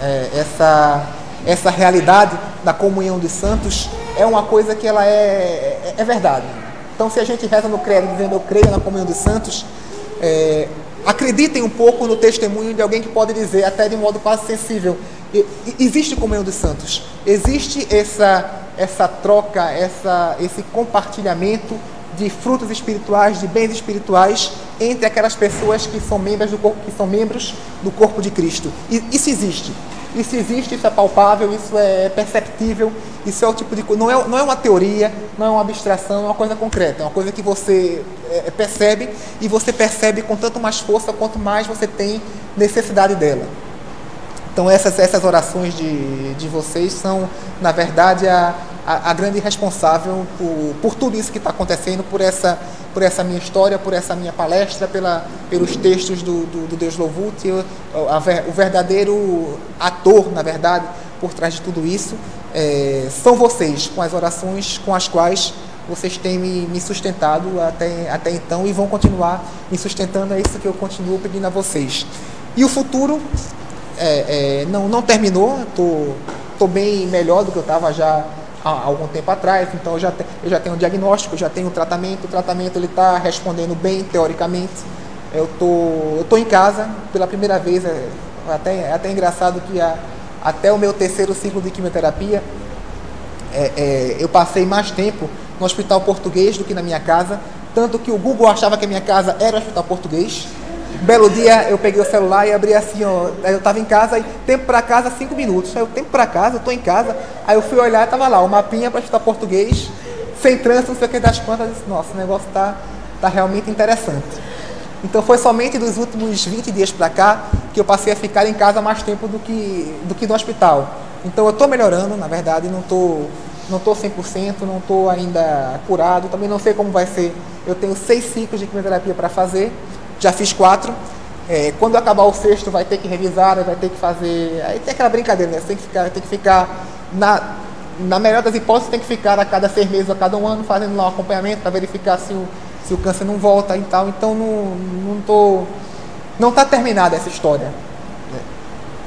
é, essa, essa realidade da comunhão dos santos é uma coisa que ela é, é, é verdade. Então, se a gente reza no credo dizendo eu creio na comunhão dos santos, é, acreditem um pouco no testemunho de alguém que pode dizer, até de modo quase sensível, existe comunhão dos santos, existe essa, essa troca, essa, esse compartilhamento de frutos espirituais, de bens espirituais entre aquelas pessoas que são membros do corpo, que são membros do corpo de Cristo. E isso existe. Isso existe, isso é palpável, isso é perceptível, isso é o tipo de coisa. Não é, não é uma teoria, não é uma abstração, é uma coisa concreta, é uma coisa que você é, percebe e você percebe com tanto mais força quanto mais você tem necessidade dela. Então essas, essas orações de, de vocês são, na verdade, a, a, a grande responsável por, por tudo isso que está acontecendo, por essa, por essa minha história, por essa minha palestra, pela, pelos textos do, do, do Deus Louvute, o, o verdadeiro ator, na verdade, por trás de tudo isso, é, são vocês, com as orações com as quais vocês têm me, me, sustentado até, até então e vão continuar me sustentando, é isso que eu continuo pedindo a vocês. E o futuro é, é, não, não terminou, estou tô, tô bem melhor do que eu estava já há algum tempo atrás, então eu já, te, eu já tenho um diagnóstico, já tenho um tratamento, o tratamento ele está respondendo bem teoricamente. Eu tô, eu tô em casa pela primeira vez, é até, é até engraçado que a, até o meu terceiro ciclo de quimioterapia, é, é, eu passei mais tempo no hospital português do que na minha casa, tanto que o Google achava que a minha casa era o hospital português. Belo dia eu peguei o celular e abri assim, ó, eu estava em casa, e tempo para casa, cinco minutos. Aí eu, tempo para casa, eu estou em casa. Aí eu fui olhar, estava lá, o mapinha para estudar português, sem trânsito, não sei o que das quantas. Disse, nossa, o negócio está tá realmente interessante. Então foi somente dos últimos 20 dias para cá que eu passei a ficar em casa mais tempo do que, do que no hospital. Então eu estou melhorando, na verdade, não estou não tô 100%, não estou ainda curado, também não sei como vai ser. Eu tenho seis ciclos de quimioterapia para fazer, já fiz quatro. É, quando acabar o sexto, vai ter que revisar, vai ter que fazer. Aí tem aquela brincadeira, né? Você tem que ficar, tem que ficar na, na melhor das hipóteses, tem que ficar a cada seis meses, a cada um ano, fazendo lá um acompanhamento para verificar se o, se o câncer não volta e tal. Então não, não tô. Não está terminada essa história. Né?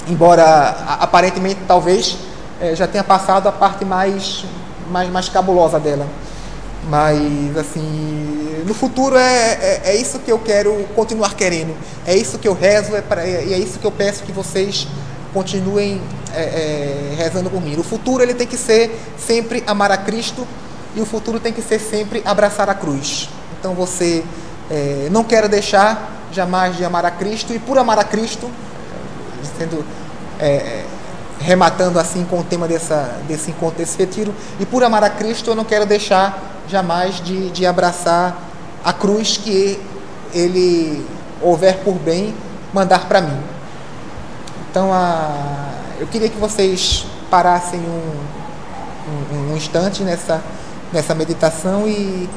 Embora aparentemente talvez é, já tenha passado a parte mais, mais, mais cabulosa dela. Mas, assim, no futuro é, é, é, isso que eu quero continuar querendo. É isso que eu rezo é pra, e é isso que eu peço que vocês continuem é, é, rezando por mim. O futuro ele tem que ser sempre amar a Cristo e o futuro tem que ser sempre abraçar a cruz. Então você é, não quer deixar jamais de amar a Cristo e por amar a Cristo, sendo é, rematando assim com o tema dessa, desse encontro, desse retiro, e por amar a Cristo eu não quero deixar jamais de, de abraçar a cruz que ele houver por bem mandar para mim. Então, a, eu queria que vocês parassem um, um, um instante nessa, nessa meditação e,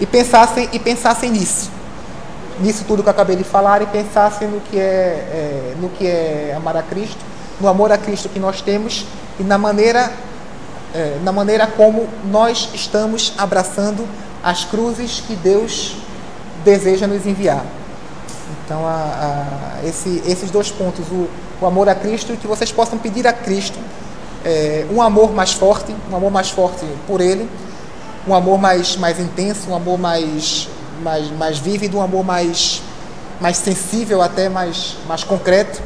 e, pensassem, e pensassem nisso. Nisso tudo que eu acabei de falar e pensassem no que é, é no que é amar a Cristo, no amor a Cristo que nós temos e na maneira é, na maneira como nós estamos abraçando as cruzes que Deus deseja nos enviar. Então, a, a, esse, esses dois pontos, o, o, amor a Cristo que vocês possam pedir a Cristo é, um amor mais forte, um amor mais forte por Ele, um amor mais, mais intenso, um amor mais, mais, mais vívido, um amor mais, mais sensível, até mais, mais concreto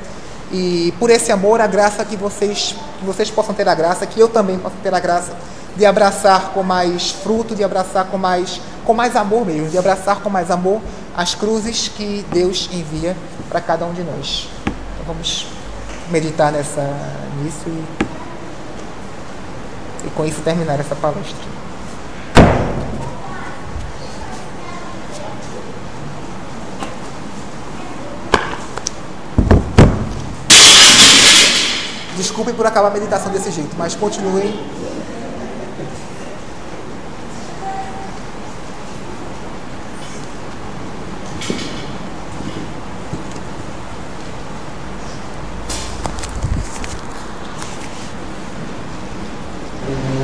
e por esse amor, a graça que vocês, que vocês possam ter a graça, que eu também possa ter a graça de abraçar com mais fruto, de abraçar com mais, com mais amor mesmo, de abraçar com mais amor as cruzes que Deus envia para cada um de nós. Então vamos meditar nessa, nisso e, e com isso terminar essa palestra. Desculpem por acabar a meditação desse jeito, mas continuem